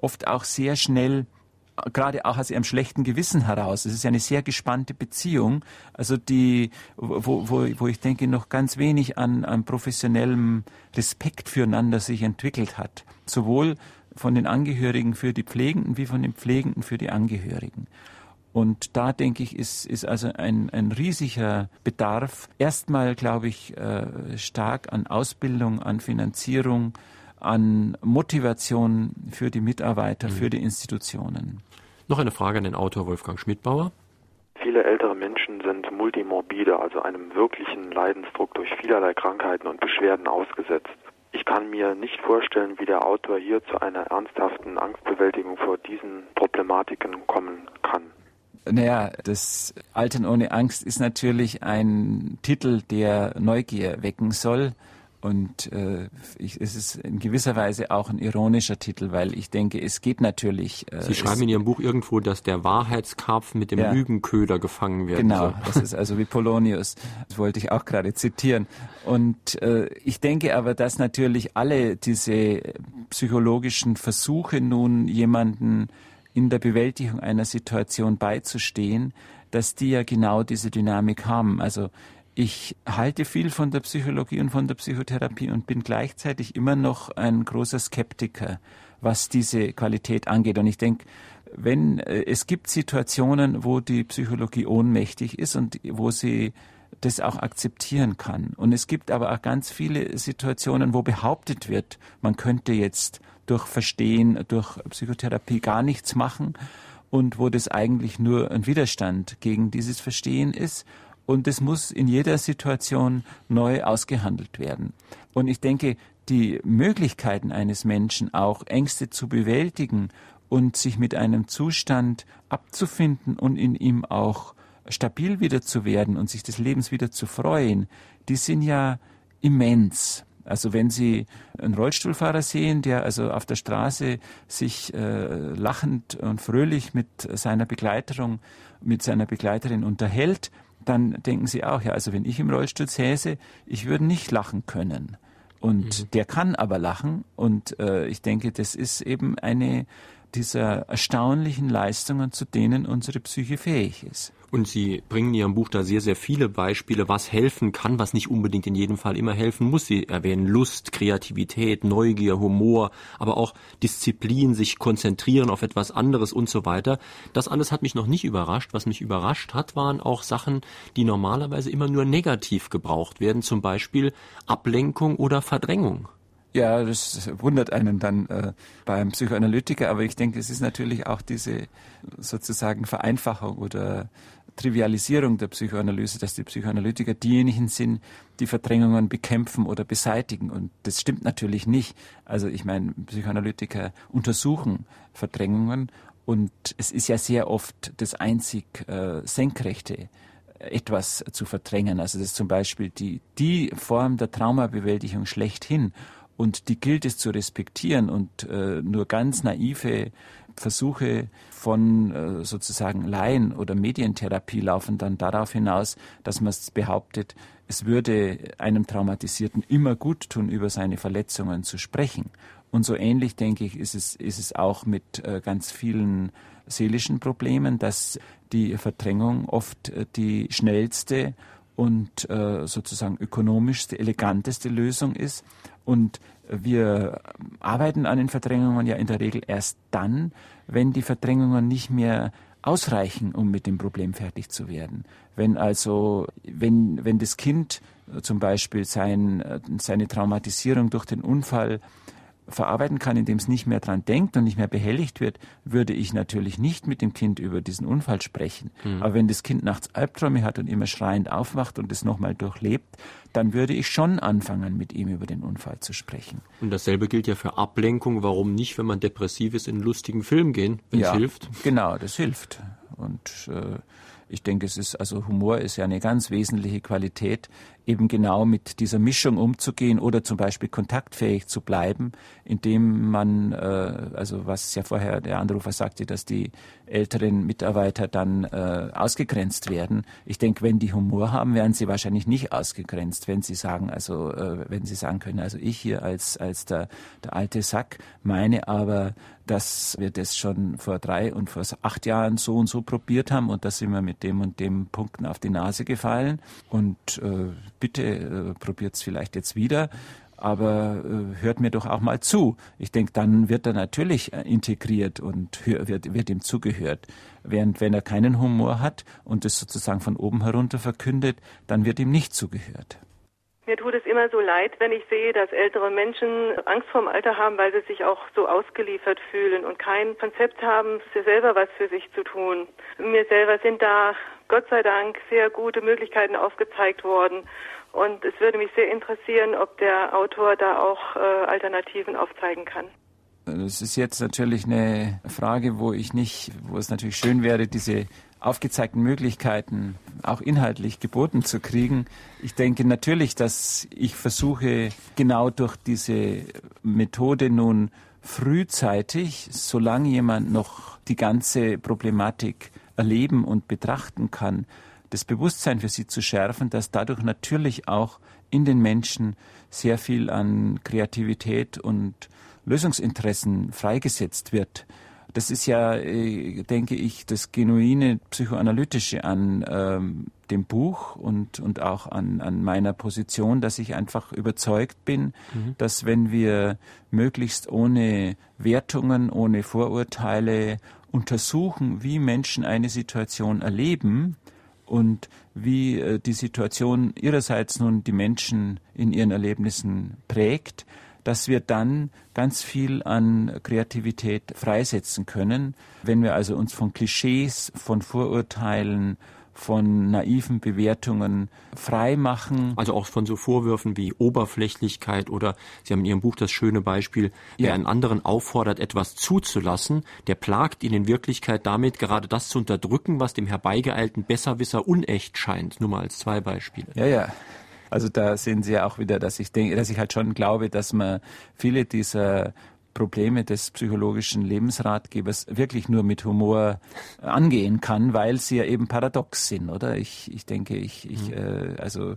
oft auch sehr schnell gerade auch aus ihrem schlechten Gewissen heraus. Es ist eine sehr gespannte Beziehung, also die, wo, wo, wo ich denke, noch ganz wenig an, an professionellem Respekt füreinander sich entwickelt hat. Sowohl von den Angehörigen für die Pflegenden wie von den Pflegenden für die Angehörigen. Und da denke ich, ist, ist also ein, ein riesiger Bedarf. Erstmal, glaube ich, äh, stark an Ausbildung, an Finanzierung, an Motivation für die Mitarbeiter, mhm. für die Institutionen. Noch eine Frage an den Autor Wolfgang Schmidbauer. Viele ältere Menschen sind multimorbide, also einem wirklichen Leidensdruck durch vielerlei Krankheiten und Beschwerden ausgesetzt. Ich kann mir nicht vorstellen, wie der Autor hier zu einer ernsthaften Angstbewältigung vor diesen Problematiken kommen kann. Naja, das Altern ohne Angst ist natürlich ein Titel, der Neugier wecken soll. Und äh, ich, es ist in gewisser Weise auch ein ironischer Titel, weil ich denke, es geht natürlich. Äh, Sie schreiben in Ihrem Buch irgendwo, dass der Wahrheitskarpfen mit dem ja, Lügenköder gefangen wird. Genau, das ist also wie Polonius. Das wollte ich auch gerade zitieren. Und äh, ich denke aber, dass natürlich alle diese psychologischen Versuche nun jemanden in der Bewältigung einer Situation beizustehen, dass die ja genau diese Dynamik haben. Also ich halte viel von der Psychologie und von der Psychotherapie und bin gleichzeitig immer noch ein großer Skeptiker, was diese Qualität angeht. Und ich denke, wenn äh, es gibt Situationen, wo die Psychologie ohnmächtig ist und wo sie das auch akzeptieren kann. Und es gibt aber auch ganz viele Situationen, wo behauptet wird, man könnte jetzt durch Verstehen, durch Psychotherapie gar nichts machen und wo das eigentlich nur ein Widerstand gegen dieses Verstehen ist und es muss in jeder Situation neu ausgehandelt werden. Und ich denke, die Möglichkeiten eines Menschen auch Ängste zu bewältigen und sich mit einem Zustand abzufinden und in ihm auch stabil wieder zu werden und sich des Lebens wieder zu freuen, die sind ja immens. Also wenn Sie einen Rollstuhlfahrer sehen, der also auf der Straße sich äh, lachend und fröhlich mit seiner Begleiterung, mit seiner Begleiterin unterhält, dann denken sie auch, ja, also wenn ich im Rollstuhl säße, ich würde nicht lachen können. Und mhm. der kann aber lachen. Und äh, ich denke, das ist eben eine dieser erstaunlichen Leistungen, zu denen unsere Psyche fähig ist. Und Sie bringen in Ihrem Buch da sehr, sehr viele Beispiele, was helfen kann, was nicht unbedingt in jedem Fall immer helfen muss. Sie erwähnen Lust, Kreativität, Neugier, Humor, aber auch Disziplin, sich konzentrieren auf etwas anderes und so weiter. Das alles hat mich noch nicht überrascht. Was mich überrascht hat, waren auch Sachen, die normalerweise immer nur negativ gebraucht werden, zum Beispiel Ablenkung oder Verdrängung. Ja, das wundert einen dann äh, beim Psychoanalytiker, aber ich denke, es ist natürlich auch diese sozusagen Vereinfachung oder Trivialisierung der Psychoanalyse, dass die Psychoanalytiker diejenigen sind, die Verdrängungen bekämpfen oder beseitigen. Und das stimmt natürlich nicht. Also ich meine, Psychoanalytiker untersuchen Verdrängungen und es ist ja sehr oft das einzig äh, Senkrechte etwas zu verdrängen. Also das ist zum Beispiel die, die Form der Traumabewältigung schlechthin. Und die gilt es zu respektieren und äh, nur ganz naive Versuche von äh, sozusagen Laien oder Medientherapie laufen dann darauf hinaus, dass man behauptet, es würde einem Traumatisierten immer gut tun, über seine Verletzungen zu sprechen. Und so ähnlich, denke ich, ist es, ist es auch mit äh, ganz vielen seelischen Problemen, dass die Verdrängung oft äh, die schnellste und sozusagen ökonomischste, eleganteste Lösung ist. Und wir arbeiten an den Verdrängungen ja in der Regel erst dann, wenn die Verdrängungen nicht mehr ausreichen, um mit dem Problem fertig zu werden. Wenn also, wenn, wenn das Kind zum Beispiel sein, seine Traumatisierung durch den Unfall verarbeiten kann, indem es nicht mehr dran denkt und nicht mehr behelligt wird, würde ich natürlich nicht mit dem Kind über diesen Unfall sprechen. Mhm. Aber wenn das Kind nachts Albträume hat und immer schreiend aufwacht und es nochmal durchlebt, dann würde ich schon anfangen, mit ihm über den Unfall zu sprechen. Und dasselbe gilt ja für Ablenkung. Warum nicht, wenn man depressiv ist, in einen lustigen Film gehen, wenn es ja, hilft? Genau, das hilft. Und äh, ich denke, es ist, also Humor ist ja eine ganz wesentliche Qualität, eben genau mit dieser Mischung umzugehen oder zum Beispiel kontaktfähig zu bleiben, indem man, äh, also was ja vorher der Anrufer sagte, dass die, älteren Mitarbeiter dann äh, ausgegrenzt werden. Ich denke, wenn die Humor haben, werden sie wahrscheinlich nicht ausgegrenzt, wenn sie sagen, also äh, wenn sie sagen können, also ich hier als als der der alte Sack meine aber, dass wir das schon vor drei und vor acht Jahren so und so probiert haben und da sind wir mit dem und dem Punkten auf die Nase gefallen und äh, bitte äh, probiert es vielleicht jetzt wieder aber äh, hört mir doch auch mal zu. Ich denke, dann wird er natürlich äh, integriert und hör, wird, wird ihm zugehört. Während wenn er keinen Humor hat und es sozusagen von oben herunter verkündet, dann wird ihm nicht zugehört. Mir tut es immer so leid, wenn ich sehe, dass ältere Menschen Angst vorm Alter haben, weil sie sich auch so ausgeliefert fühlen und kein Konzept haben, selber was für sich zu tun. Mir selber sind da Gott sei Dank sehr gute Möglichkeiten aufgezeigt worden. Und es würde mich sehr interessieren, ob der Autor da auch äh, Alternativen aufzeigen kann. Das ist jetzt natürlich eine Frage, wo ich nicht, wo es natürlich schön wäre, diese aufgezeigten Möglichkeiten auch inhaltlich geboten zu kriegen. Ich denke natürlich, dass ich versuche, genau durch diese Methode nun frühzeitig, solange jemand noch die ganze Problematik erleben und betrachten kann, das Bewusstsein für sie zu schärfen, dass dadurch natürlich auch in den Menschen sehr viel an Kreativität und Lösungsinteressen freigesetzt wird. Das ist ja, äh, denke ich, das genuine Psychoanalytische an ähm, dem Buch und, und auch an, an meiner Position, dass ich einfach überzeugt bin, mhm. dass wenn wir möglichst ohne Wertungen, ohne Vorurteile untersuchen, wie Menschen eine Situation erleben, und wie äh, die Situation ihrerseits nun die Menschen in ihren Erlebnissen prägt, dass wir dann ganz viel an Kreativität freisetzen können, wenn wir also uns von Klischees, von Vorurteilen, von naiven Bewertungen frei machen. Also auch von so Vorwürfen wie Oberflächlichkeit oder Sie haben in Ihrem Buch das schöne Beispiel, wer ja. einen anderen auffordert, etwas zuzulassen, der plagt ihn in Wirklichkeit damit, gerade das zu unterdrücken, was dem herbeigeeilten Besserwisser unecht scheint. Nur mal als zwei Beispiele. Ja, ja. Also da sehen Sie ja auch wieder, dass ich denke, dass ich halt schon glaube, dass man viele dieser Probleme des psychologischen Lebensratgebers wirklich nur mit Humor angehen kann, weil sie ja eben paradox sind, oder? Ich, ich denke, ich, ich, mhm. äh, also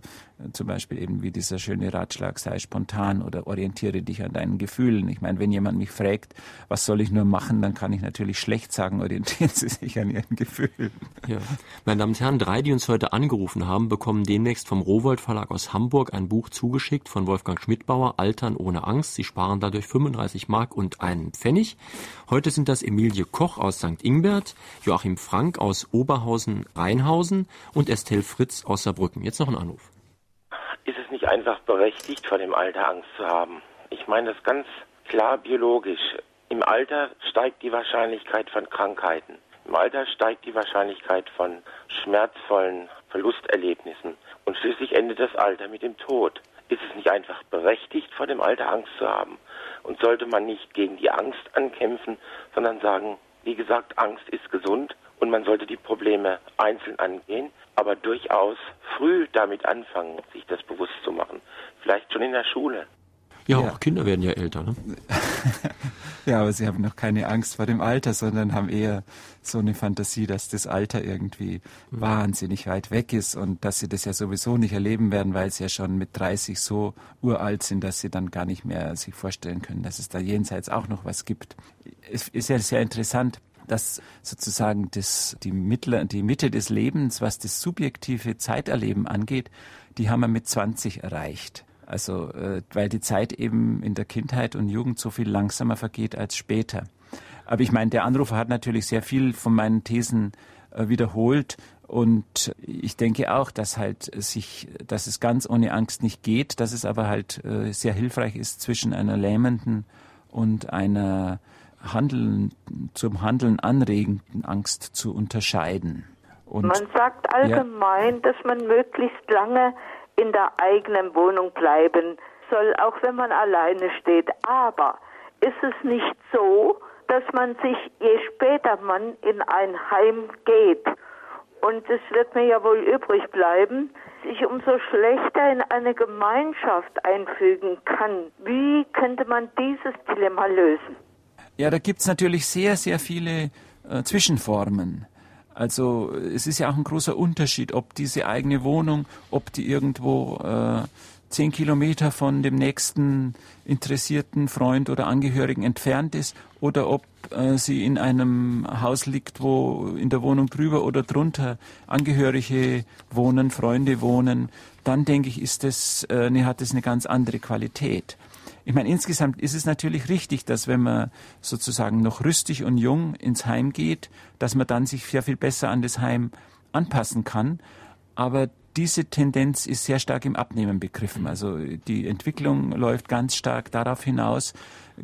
zum Beispiel eben wie dieser schöne Ratschlag, sei spontan oder orientiere dich an deinen Gefühlen. Ich meine, wenn jemand mich fragt, was soll ich nur machen, dann kann ich natürlich schlecht sagen, orientieren Sie sich an Ihren Gefühlen. Ja. Meine Damen und Herren, drei, die uns heute angerufen haben, bekommen demnächst vom Rowold Verlag aus Hamburg ein Buch zugeschickt von Wolfgang Schmidbauer, Altern ohne Angst. Sie sparen dadurch 35 Mark und einen Pfennig. Heute sind das Emilie Koch aus St. Ingbert, Joachim Frank aus Oberhausen-Rheinhausen und Estelle Fritz aus Saarbrücken. Jetzt noch ein Anruf einfach berechtigt, vor dem Alter Angst zu haben. Ich meine das ganz klar biologisch. Im Alter steigt die Wahrscheinlichkeit von Krankheiten. Im Alter steigt die Wahrscheinlichkeit von schmerzvollen Verlusterlebnissen. Und schließlich endet das Alter mit dem Tod. Ist es nicht einfach berechtigt, vor dem Alter Angst zu haben? Und sollte man nicht gegen die Angst ankämpfen, sondern sagen, wie gesagt, Angst ist gesund und man sollte die Probleme einzeln angehen, aber durchaus früh damit anfangen, sich das bewusst zu machen. Vielleicht schon in der Schule. Ja, ja. auch Kinder werden ja älter, ne? [LAUGHS] ja, aber sie haben noch keine Angst vor dem Alter, sondern haben eher so eine Fantasie, dass das Alter irgendwie mhm. wahnsinnig weit weg ist und dass sie das ja sowieso nicht erleben werden, weil sie ja schon mit 30 so uralt sind, dass sie dann gar nicht mehr sich vorstellen können, dass es da jenseits auch noch was gibt. Es ist ja sehr interessant dass sozusagen das, die, Mittler, die Mitte des Lebens, was das subjektive Zeiterleben angeht, die haben wir mit 20 erreicht. Also, äh, weil die Zeit eben in der Kindheit und Jugend so viel langsamer vergeht als später. Aber ich meine, der Anrufer hat natürlich sehr viel von meinen Thesen äh, wiederholt. Und ich denke auch, dass halt sich, dass es ganz ohne Angst nicht geht, dass es aber halt äh, sehr hilfreich ist zwischen einer lähmenden und einer Handeln, zum Handeln anregenden Angst zu unterscheiden. Und man sagt allgemein, ja. dass man möglichst lange in der eigenen Wohnung bleiben soll, auch wenn man alleine steht. Aber ist es nicht so, dass man sich, je später man in ein Heim geht, und es wird mir ja wohl übrig bleiben, sich umso schlechter in eine Gemeinschaft einfügen kann. Wie könnte man dieses Dilemma lösen? Ja, da gibt's natürlich sehr, sehr viele äh, Zwischenformen. Also es ist ja auch ein großer Unterschied, ob diese eigene Wohnung, ob die irgendwo äh, zehn Kilometer von dem nächsten interessierten Freund oder Angehörigen entfernt ist oder ob äh, sie in einem Haus liegt, wo in der Wohnung drüber oder drunter Angehörige wohnen, Freunde wohnen, dann denke ich, ist das, äh, ne, hat das eine ganz andere Qualität. Ich meine, insgesamt ist es natürlich richtig, dass wenn man sozusagen noch rüstig und jung ins Heim geht, dass man dann sich sehr viel besser an das Heim anpassen kann. Aber diese Tendenz ist sehr stark im Abnehmen begriffen. Also die Entwicklung läuft ganz stark darauf hinaus,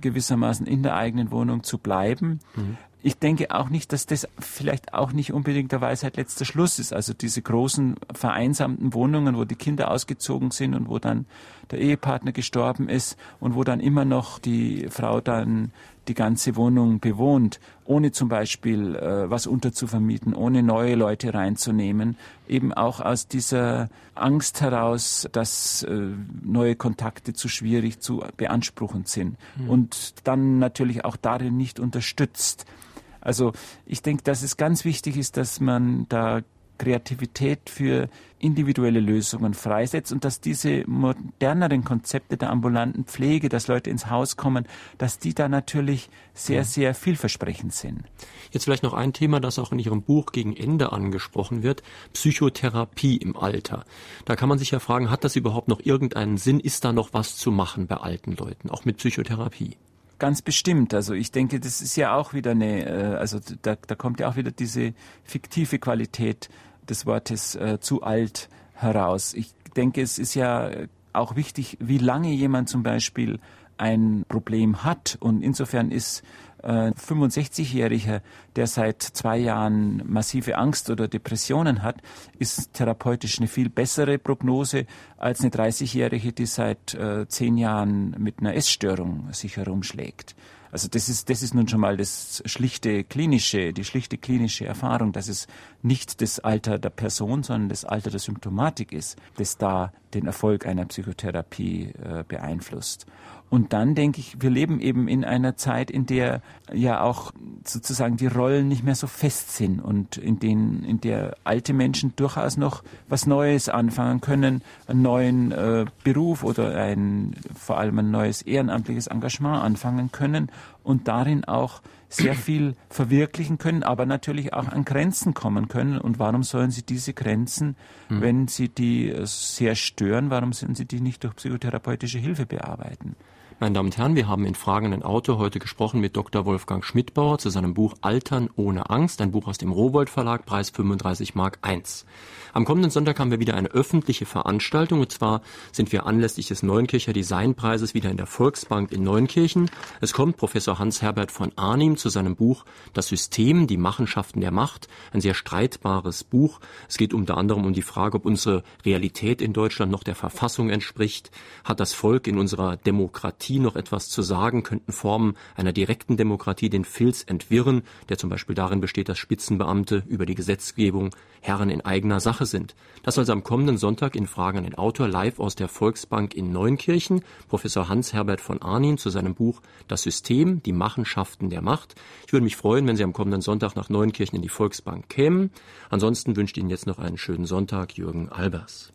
gewissermaßen in der eigenen Wohnung zu bleiben. Mhm ich denke auch nicht, dass das vielleicht auch nicht unbedingt der Weisheit letzter Schluss ist. Also diese großen vereinsamten Wohnungen, wo die Kinder ausgezogen sind und wo dann der Ehepartner gestorben ist und wo dann immer noch die Frau dann die ganze Wohnung bewohnt, ohne zum Beispiel äh, was unterzuvermieten, ohne neue Leute reinzunehmen, eben auch aus dieser Angst heraus, dass äh, neue Kontakte zu schwierig zu beanspruchen sind mhm. und dann natürlich auch darin nicht unterstützt. Also ich denke, dass es ganz wichtig ist, dass man da Kreativität für individuelle Lösungen freisetzt und dass diese moderneren Konzepte der ambulanten Pflege, dass Leute ins Haus kommen, dass die da natürlich sehr, sehr vielversprechend sind. Jetzt vielleicht noch ein Thema, das auch in Ihrem Buch gegen Ende angesprochen wird, Psychotherapie im Alter. Da kann man sich ja fragen, hat das überhaupt noch irgendeinen Sinn? Ist da noch was zu machen bei alten Leuten, auch mit Psychotherapie? Ganz bestimmt. Also ich denke, das ist ja auch wieder eine, äh, also da, da kommt ja auch wieder diese fiktive Qualität des Wortes äh, zu alt heraus. Ich denke, es ist ja auch wichtig, wie lange jemand zum Beispiel ein Problem hat. Und insofern ist 65-Jähriger, der seit zwei Jahren massive Angst oder Depressionen hat, ist therapeutisch eine viel bessere Prognose als eine 30-Jährige, die seit äh, zehn Jahren mit einer Essstörung sich herumschlägt. Also das ist, das ist nun schon mal das schlichte klinische, die schlichte klinische Erfahrung, dass es nicht das Alter der Person, sondern das Alter der Symptomatik ist, das da den Erfolg einer Psychotherapie äh, beeinflusst. Und dann denke ich, wir leben eben in einer Zeit, in der ja auch sozusagen die Rollen nicht mehr so fest sind und in denen, in der alte Menschen durchaus noch was Neues anfangen können, einen neuen äh, Beruf oder ein, vor allem ein neues ehrenamtliches Engagement anfangen können und darin auch sehr viel verwirklichen können, aber natürlich auch an Grenzen kommen können. Und warum sollen sie diese Grenzen, mhm. wenn sie die sehr stören, warum sollen sie die nicht durch psychotherapeutische Hilfe bearbeiten? Meine Damen und Herren, wir haben in Fragen ein Autor heute gesprochen mit Dr. Wolfgang Schmidbauer zu seinem Buch Altern ohne Angst, ein Buch aus dem Rowold Verlag, Preis 35 Mark 1. Am kommenden Sonntag haben wir wieder eine öffentliche Veranstaltung und zwar sind wir anlässlich des Neunkircher Designpreises wieder in der Volksbank in Neunkirchen. Es kommt Professor Hans-Herbert von Arnim zu seinem Buch Das System, die Machenschaften der Macht, ein sehr streitbares Buch. Es geht unter anderem um die Frage, ob unsere Realität in Deutschland noch der Verfassung entspricht. Hat das Volk in unserer Demokratie noch etwas zu sagen? Könnten Formen einer direkten Demokratie den Filz entwirren, der zum Beispiel darin besteht, dass Spitzenbeamte über die Gesetzgebung Herren in eigener Sache sind. Das also am kommenden Sonntag in Fragen an den Autor live aus der Volksbank in Neunkirchen, Professor Hans-Herbert von Arnin zu seinem Buch Das System, die Machenschaften der Macht. Ich würde mich freuen, wenn Sie am kommenden Sonntag nach Neunkirchen in die Volksbank kämen. Ansonsten wünsche ich Ihnen jetzt noch einen schönen Sonntag, Jürgen Albers.